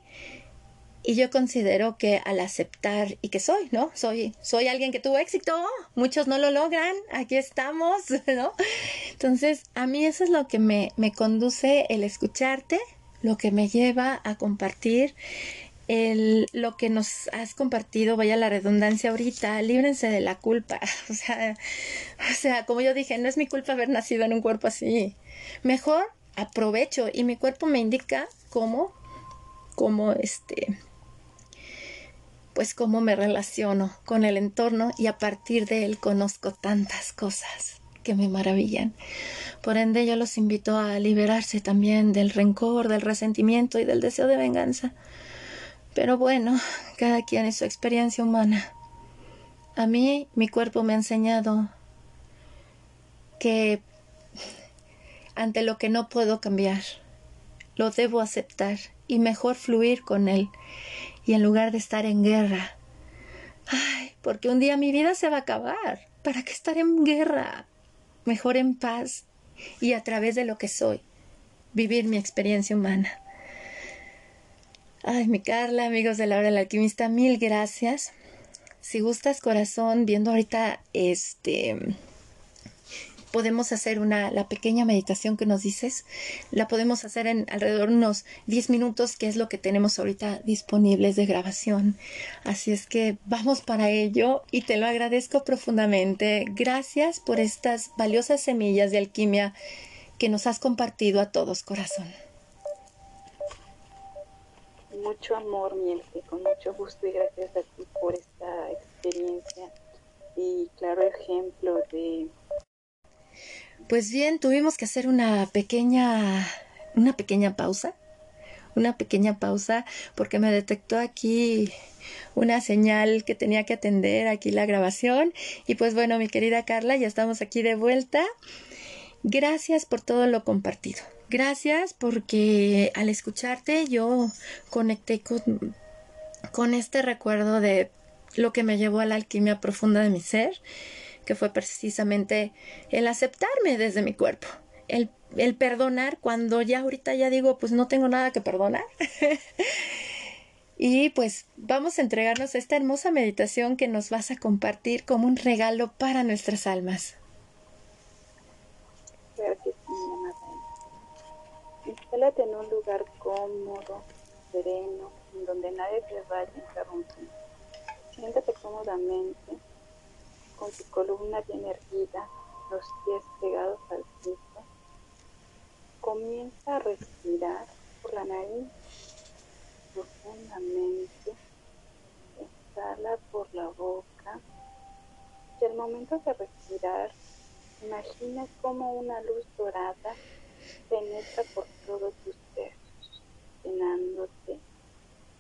y yo considero que al aceptar y que soy, ¿no? Soy, soy alguien que tuvo éxito, muchos no lo logran, aquí estamos, (laughs) ¿no? Entonces, a mí eso es lo que me, me conduce el escucharte, lo que me lleva a compartir el, lo que nos has compartido, vaya la redundancia ahorita, líbrense de la culpa. (laughs) O sea, o sea, como yo dije, no es mi culpa haber nacido en un cuerpo así. Mejor aprovecho y mi cuerpo me indica cómo, cómo este, pues cómo me relaciono con el entorno y a partir de él conozco tantas cosas que me maravillan. Por ende, yo los invito a liberarse también del rencor, del resentimiento y del deseo de venganza. Pero bueno, cada quien es su experiencia humana. A mí, mi cuerpo me ha enseñado que ante lo que no puedo cambiar, lo debo aceptar y mejor fluir con él y en lugar de estar en guerra. Ay, porque un día mi vida se va a acabar. ¿Para qué estar en guerra? Mejor en paz y a través de lo que soy, vivir mi experiencia humana. Ay, mi Carla, amigos de la hora alquimista, mil gracias. Si gustas corazón, viendo ahorita este podemos hacer una, la pequeña meditación que nos dices, la podemos hacer en alrededor de unos 10 minutos, que es lo que tenemos ahorita disponibles de grabación. Así es que vamos para ello y te lo agradezco profundamente. Gracias por estas valiosas semillas de alquimia que nos has compartido a todos, corazón. Mucho amor, Mielke, con mucho gusto y gracias a ti por esta experiencia y claro ejemplo de pues bien, tuvimos que hacer una pequeña, una pequeña pausa, una pequeña pausa porque me detectó aquí una señal que tenía que atender aquí la grabación y pues bueno, mi querida Carla, ya estamos aquí de vuelta. Gracias por todo lo compartido. Gracias porque al escucharte yo conecté con, este recuerdo de lo que me llevó a la alquimia profunda de mi ser que fue precisamente el aceptarme desde mi cuerpo, el, el perdonar cuando ya ahorita ya digo, pues no tengo nada que perdonar. (laughs) y pues vamos a entregarnos esta hermosa meditación que nos vas a compartir como un regalo para nuestras almas. Instálate en un lugar cómodo, sereno, en donde nadie te vaya a interrumpir. Siéntate cómodamente con su columna bien erguida, los pies pegados al piso. Comienza a respirar por la nariz profundamente, exhala por la boca y al momento de respirar, imagina como una luz dorada penetra por todos tus dedos, llenándote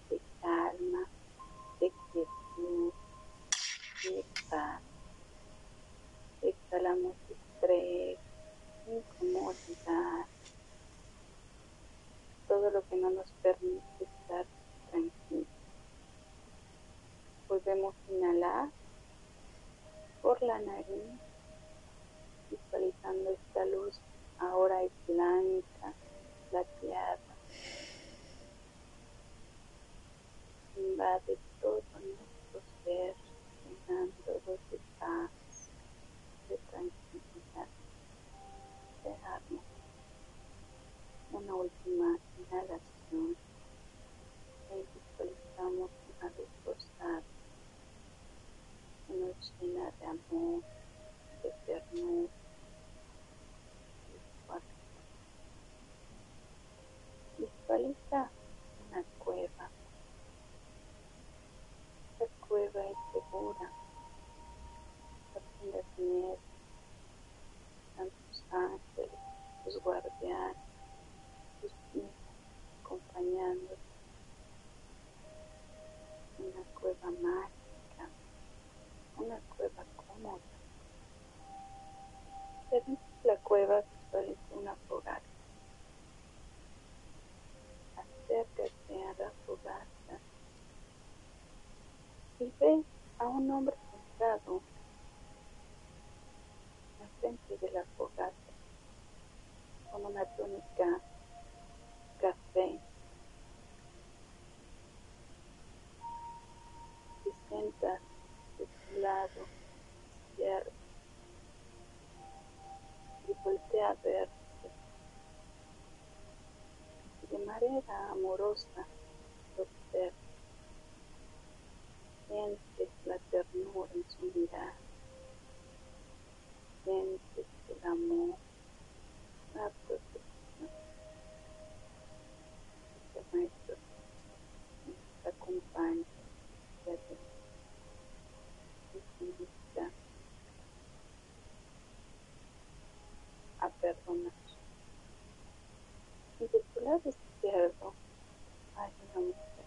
de calma, de quietud, de paz exhalamos estrés, incomodidad, todo lo que no nos permite estar tranquilos. Volvemos a inhalar por la nariz, visualizando esta luz, ahora es blanca, plateada. Invade todo nuestro ser, llenando de paz de tranquilidad. Dejarnos una última inhalación y visualizamos una luz rosada que nos llena de amor, de ternura, Dios, santos ángeles, los guardianes, los acompañándote una cueva mágica, una cueva cómoda. La cueva visualiza una fogata. Acércate a la fogata y ve a un hombre sentado tónica café. Te sientas de tu lado izquierdo y voltea a verte de manera amorosa observa. Sientes la ternura en su mirada. Sientes el amor, la protección. Este maestro te acompaña y te invita a perdonar. Y de tu lado izquierdo hay una mujer,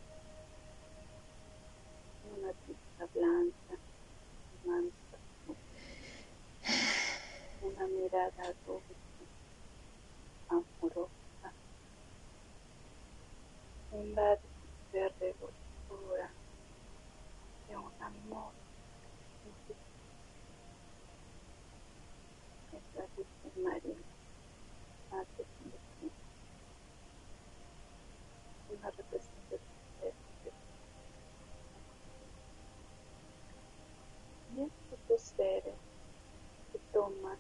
una tinta blanca, mansa, una mirada dulce, amorosa, un lábiz verde dulzura de un amor es la Virgen María, Madre de una representación de y estos dos seres que toman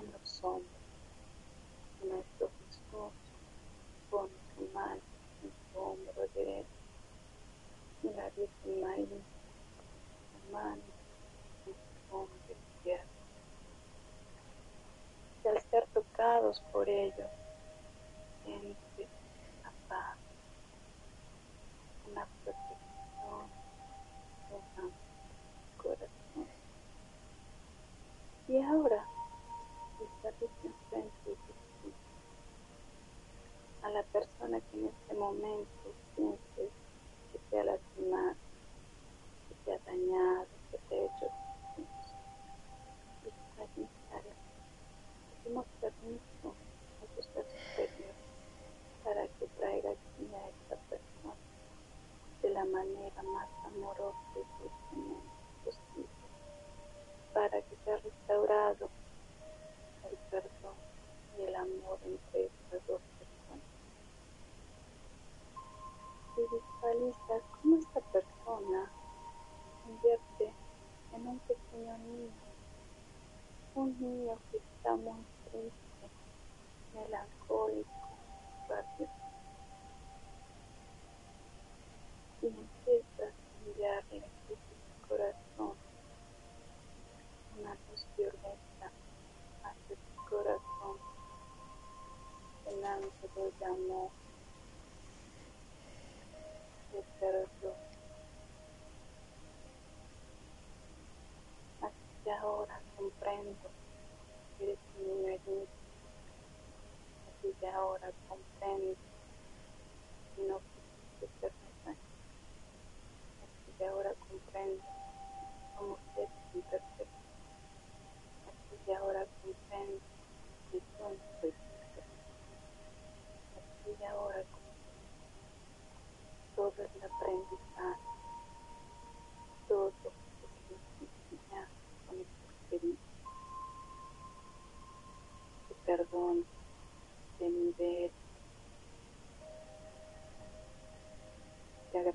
en los hombros nuestro Jesús con su mano en su hombro derecho y la Virgen María su mano en su hombro izquierdo y al ser tocados por ellos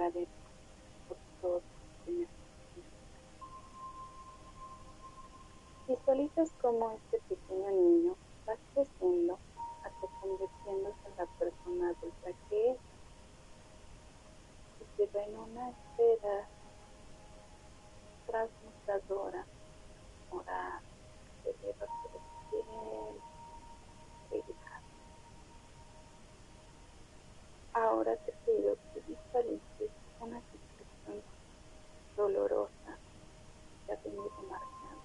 agradezco por todo me has Visualizas cómo este pequeño niño va creciendo hasta convirtiéndose en la persona adulta que es y queda en una esfera transmutadora, morada, que se. Ahora te pido que visualices una situación dolorosa marcando.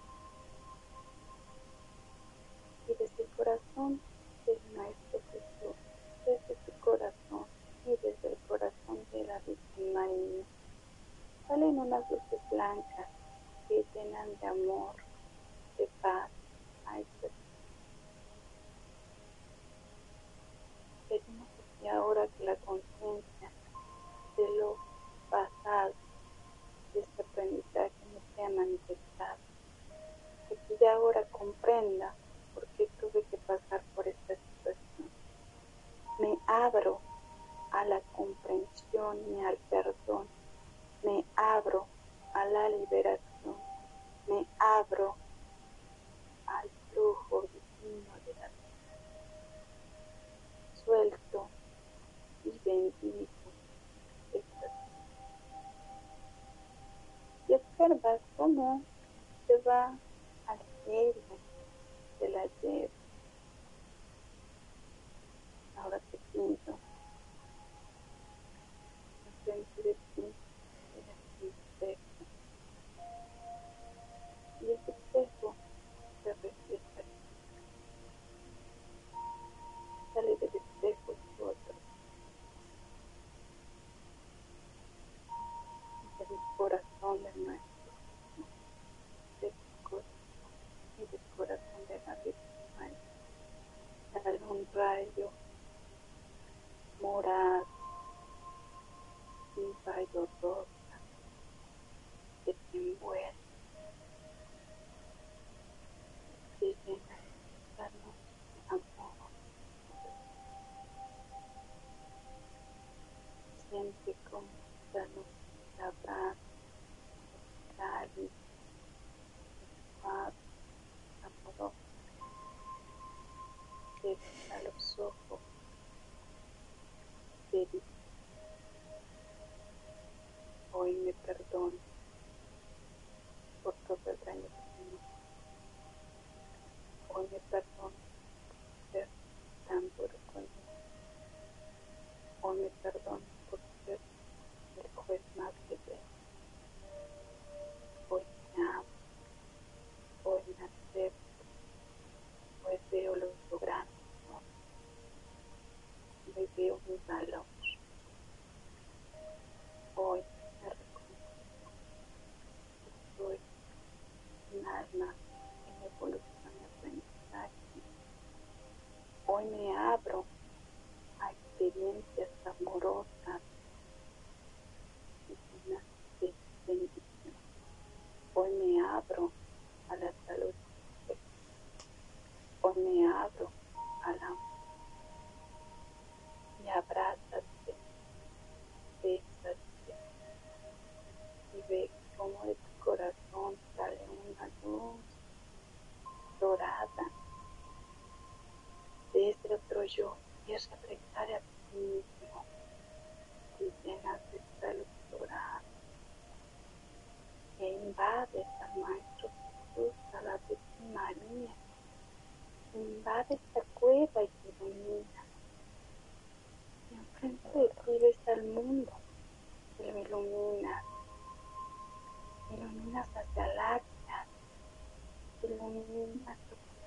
Y desde el corazón del Maestro Jesús, desde tu corazón y desde el corazón de la Virgen María, salen unas luces blancas que llenan de amor, ahora comprenda por qué tuve que pasar por esta situación. Me abro so.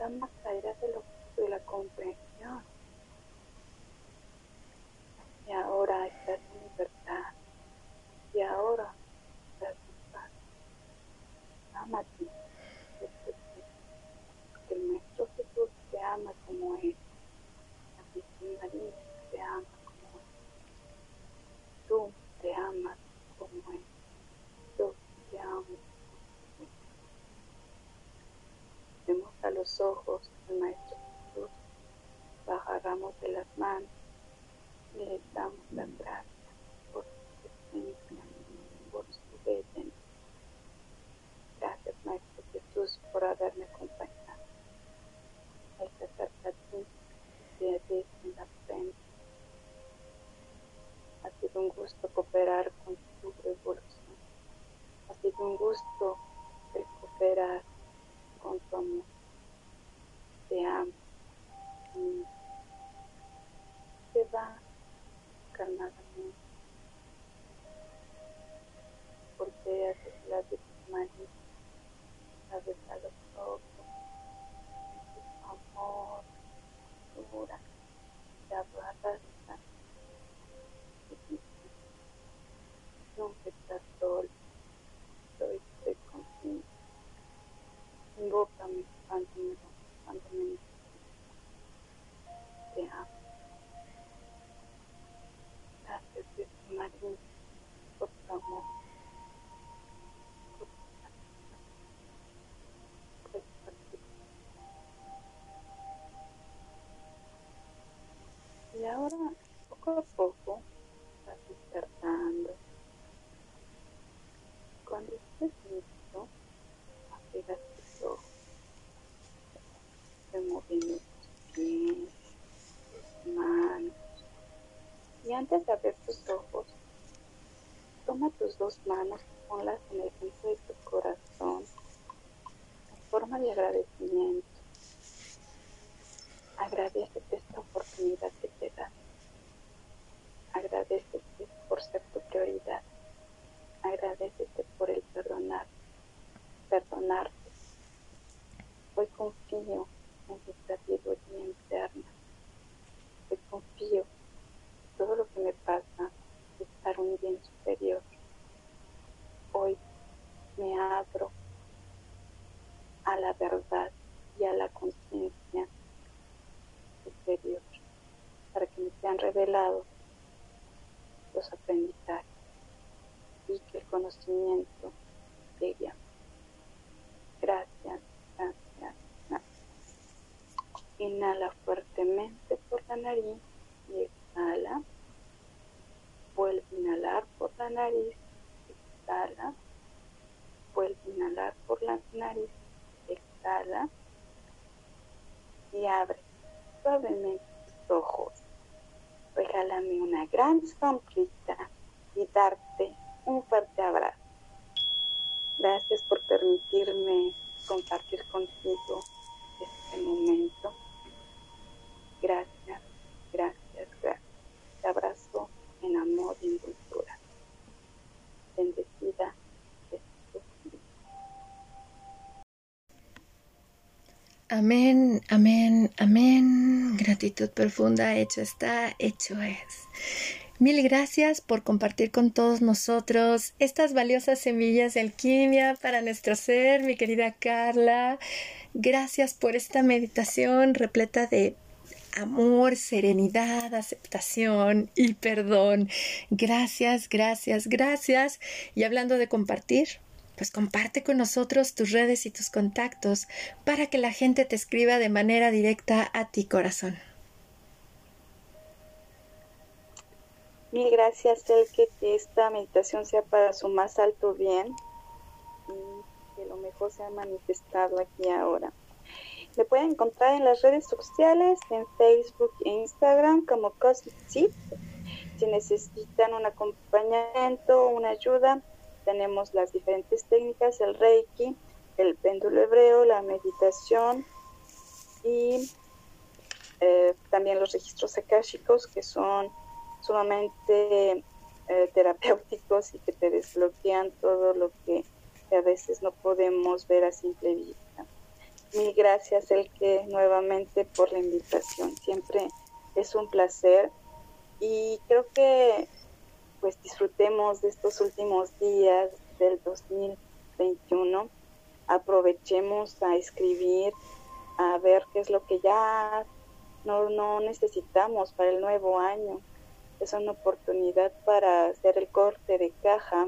I'm not ojos Maestro Jesús, bajaramos de las manos y le damos las gracias por su presencia, por su belleza. Gracias, Maestro Jesús, por haberme acompañado. Esta carta de en la frente. Ha sido un gusto cooperar con tu evolución. Ha sido un gusto el cooperar con tu amor. Este, sea, mm, se va calmadamente voltea detrás de tus manos, cabeza los ojos, tu amor, dura, te abrazas y nunca estás solo, soy, estoy contigo, invoca mis fantasmas yeah. That's just, just imagine. Y ahora, poco a poco, tus manos ponlas en el centro de tu corazón en forma de agradecimiento. Agradecete esta oportunidad que te da. Agradecete por ser tu prioridad. Agradecete por el perdonar, perdonarte. Hoy confío en tu sabiduría interna. Hoy confío todo lo que me pasa es para un bien superior. Hoy me abro a la verdad y a la conciencia superior para que me sean revelados los aprendizajes y que el conocimiento llegue a. Gracias, gracias, gracias. Inhala fuertemente por la nariz y exhala. Vuelve a inhalar por la nariz, exhala. Vuelve a inhalar por la nariz, exhala. Y abre suavemente tus ojos regálame una gran sonrisa y darte un fuerte abrazo. Gracias por permitirme compartir contigo este momento. Gracias, gracias, gracias. Te abrazo en amor y en dulzura. Bendecida Amén, amén, amén. Gratitud profunda, hecho está, hecho es. Mil gracias por compartir con todos nosotros estas valiosas semillas de alquimia para nuestro ser, mi querida Carla. Gracias por esta meditación repleta de amor, serenidad, aceptación y perdón. Gracias, gracias, gracias. Y hablando de compartir, pues comparte con nosotros tus redes y tus contactos para que la gente te escriba de manera directa a ti corazón. Mil gracias, El que esta meditación sea para su más alto bien y que lo mejor sea manifestado aquí ahora. Me pueden encontrar en las redes sociales, en Facebook e Instagram como Cosmic Si necesitan un acompañamiento, una ayuda, tenemos las diferentes técnicas, el reiki, el péndulo hebreo, la meditación y eh, también los registros akáshicos que son sumamente eh, terapéuticos y que te desbloquean todo lo que a veces no podemos ver a simple vista. Mil gracias, el que nuevamente por la invitación. Siempre es un placer y creo que pues disfrutemos de estos últimos días del 2021, aprovechemos a escribir, a ver qué es lo que ya no, no necesitamos para el nuevo año. Es una oportunidad para hacer el corte de caja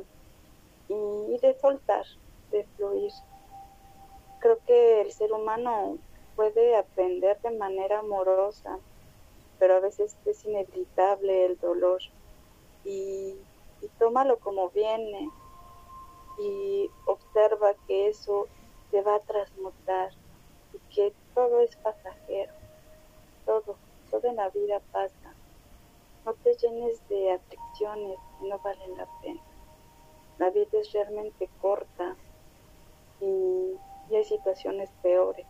y de soltar, de fluir. Creo que el ser humano puede aprender de manera amorosa, pero a veces es inevitable el dolor y, tómalo como viene y observa que eso te va a transmutar y que todo es pasajero, todo, todo en la vida pasa. No te llenes de aflicciones que no valen la pena. La vida es realmente corta y, y hay situaciones peores.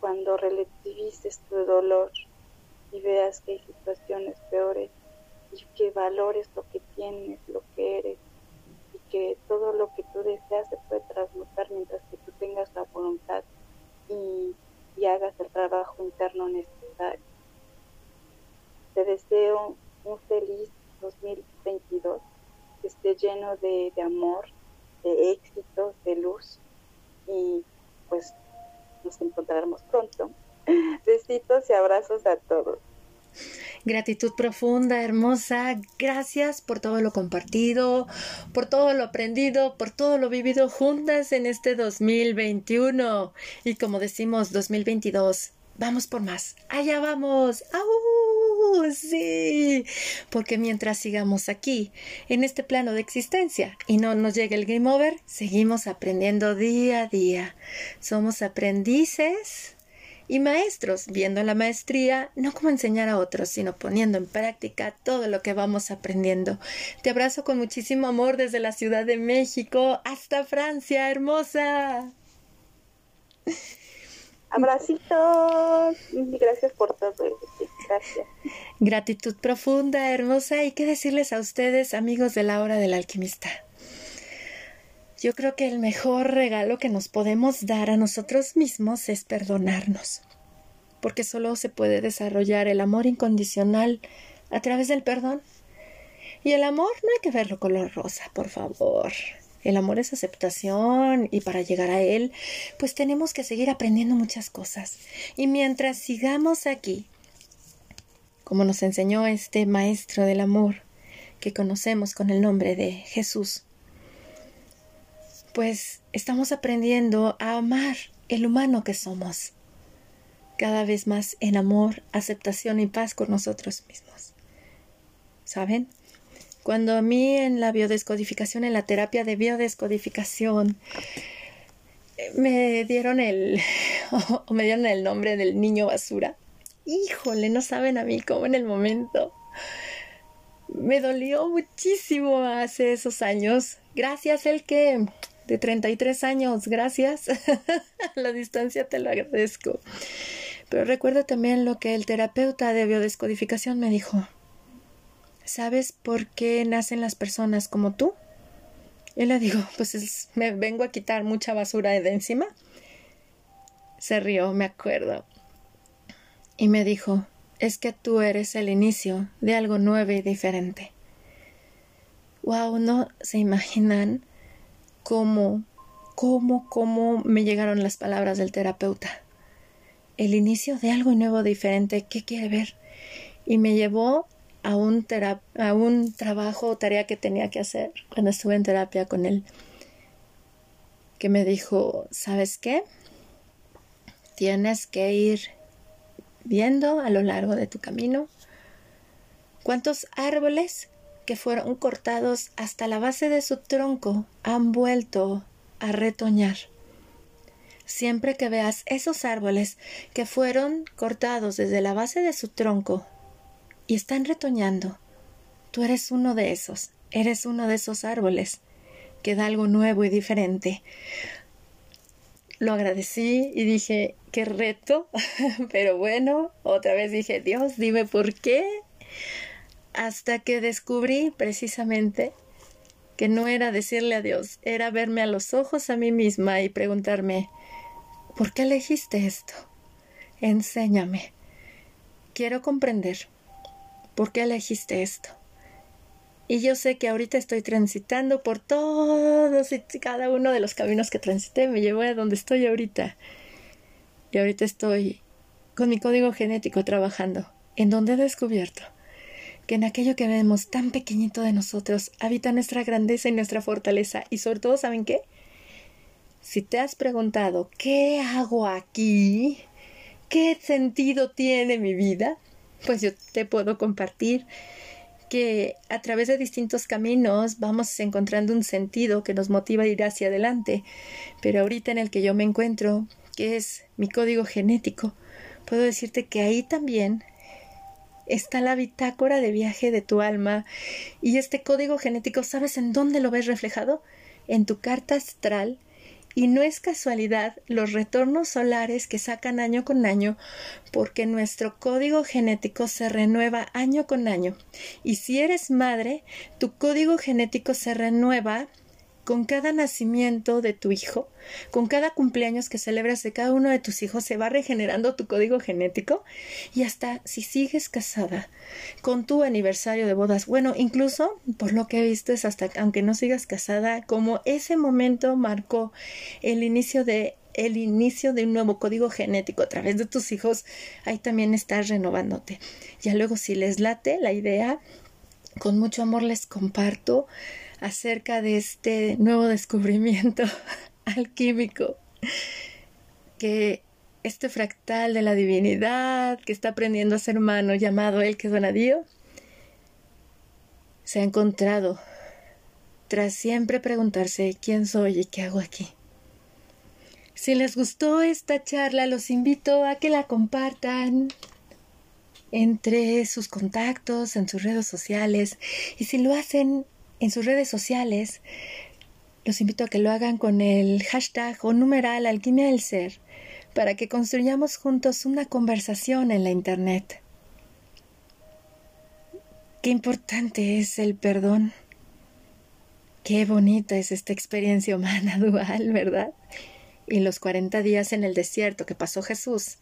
Cuando relativices tu dolor y veas que hay situaciones peores, y que valores lo que tienes, lo que eres y que todo lo que tú deseas se puede transmutar mientras que tú tengas la voluntad y, hagas el trabajo interno necesario. Te deseo un feliz 2022 que esté lleno de, de amor, de éxito, de luz y pues nos encontraremos pronto. (laughs) Besitos y abrazos a todos. Gratitud profunda, hermosa. Gracias por todo lo compartido, por todo lo aprendido, por todo lo vivido juntas en este 2021. Y como decimos, 2022. Vamos por más. Allá vamos. ¡Au! Sí. Porque mientras sigamos aquí, en este plano de existencia, y no nos llegue el game over, seguimos aprendiendo día a día. Somos aprendices y maestros, viendo la maestría no como enseñar a otros, sino poniendo en práctica todo lo que vamos aprendiendo. Te abrazo con muchísimo amor desde la Ciudad de México hasta Francia, hermosa. Abracitos. Gracias por todo. Gracias. Gratitud profunda, hermosa. ¿Y qué decirles a ustedes, amigos de la hora del alquimista? Yo creo que el mejor regalo que nos podemos dar a nosotros mismos es perdonarnos, porque solo se puede desarrollar el amor incondicional a través del perdón. Y el amor no hay que verlo color rosa, por favor. El amor es aceptación y para llegar a él, pues tenemos que seguir aprendiendo muchas cosas. Y mientras sigamos aquí, como nos enseñó este maestro del amor que conocemos con el nombre de Jesús, pues estamos aprendiendo a amar el humano que somos, cada vez más en amor, aceptación y paz con nosotros mismos. ¿Saben? Cuando a mí en la biodescodificación, en la terapia de biodescodificación, me dieron el (laughs) me dieron el nombre del niño basura. Híjole, no saben a mí cómo en el momento me dolió muchísimo hace esos años. Gracias el que de 33 años, gracias. A (laughs) la distancia te lo agradezco. Pero recuerdo también lo que el terapeuta de biodescodificación me dijo. ¿Sabes por qué nacen las personas como tú? Y le digo, pues me vengo a quitar mucha basura de encima. Se rió, me acuerdo. Y me dijo, es que tú eres el inicio de algo nuevo y diferente. Wow, no se imaginan cómo, cómo, cómo me llegaron las palabras del terapeuta. El inicio de algo nuevo, diferente, ¿qué quiere ver? Y me llevó a un, a un trabajo o tarea que tenía que hacer cuando estuve en terapia con él, que me dijo, ¿sabes qué? Tienes que ir viendo a lo largo de tu camino cuántos árboles que fueron cortados hasta la base de su tronco han vuelto a retoñar. Siempre que veas esos árboles que fueron cortados desde la base de su tronco y están retoñando, tú eres uno de esos, eres uno de esos árboles que da algo nuevo y diferente. Lo agradecí y dije, qué reto, (laughs) pero bueno, otra vez dije, Dios, dime por qué hasta que descubrí precisamente que no era decirle a Dios, era verme a los ojos a mí misma y preguntarme, ¿por qué elegiste esto? Enséñame. Quiero comprender. ¿Por qué elegiste esto? Y yo sé que ahorita estoy transitando por todos y cada uno de los caminos que transité me llevó a donde estoy ahorita. Y ahorita estoy con mi código genético trabajando, en donde he descubierto que en aquello que vemos tan pequeñito de nosotros habita nuestra grandeza y nuestra fortaleza. Y sobre todo, ¿saben qué? Si te has preguntado, ¿qué hago aquí? ¿Qué sentido tiene mi vida? Pues yo te puedo compartir que a través de distintos caminos vamos encontrando un sentido que nos motiva a ir hacia adelante. Pero ahorita en el que yo me encuentro, que es mi código genético, puedo decirte que ahí también está la bitácora de viaje de tu alma y este código genético, ¿sabes en dónde lo ves reflejado? En tu carta astral y no es casualidad los retornos solares que sacan año con año, porque nuestro código genético se renueva año con año. Y si eres madre, tu código genético se renueva con cada nacimiento de tu hijo, con cada cumpleaños que celebras de cada uno de tus hijos, se va regenerando tu código genético y hasta si sigues casada con tu aniversario de bodas, bueno, incluso por lo que he visto es hasta aunque no sigas casada, como ese momento marcó el inicio de el inicio de un nuevo código genético a través de tus hijos, ahí también estás renovándote. Ya luego si les late la idea, con mucho amor les comparto acerca de este nuevo descubrimiento (laughs) alquímico que este fractal de la divinidad que está aprendiendo a ser humano llamado el que donadío se ha encontrado tras siempre preguntarse quién soy y qué hago aquí. Si les gustó esta charla, los invito a que la compartan entre sus contactos, en sus redes sociales. Y si lo hacen en sus redes sociales, los invito a que lo hagan con el hashtag o numeral alquimia del ser para que construyamos juntos una conversación en la Internet. Qué importante es el perdón. Qué bonita es esta experiencia humana (laughs) dual, ¿verdad? y los 40 días en el desierto que pasó Jesús.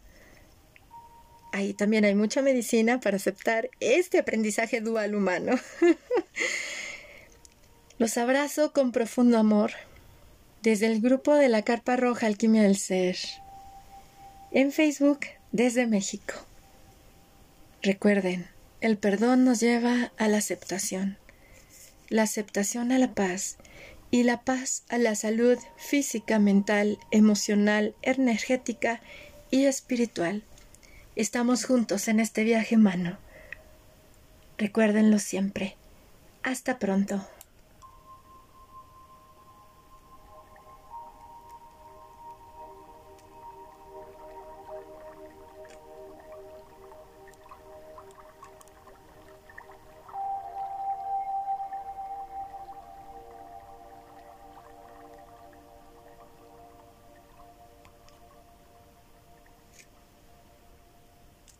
Ahí también hay mucha medicina para aceptar este aprendizaje dual humano. (laughs) los abrazo con profundo amor desde el grupo de la Carpa Roja Alquimia del Ser, en Facebook desde México. Recuerden, el perdón nos lleva a la aceptación, la aceptación a la paz y la paz a la salud física, mental, emocional, energética y espiritual. Estamos juntos en este viaje humano. Recuérdenlo siempre. Hasta pronto.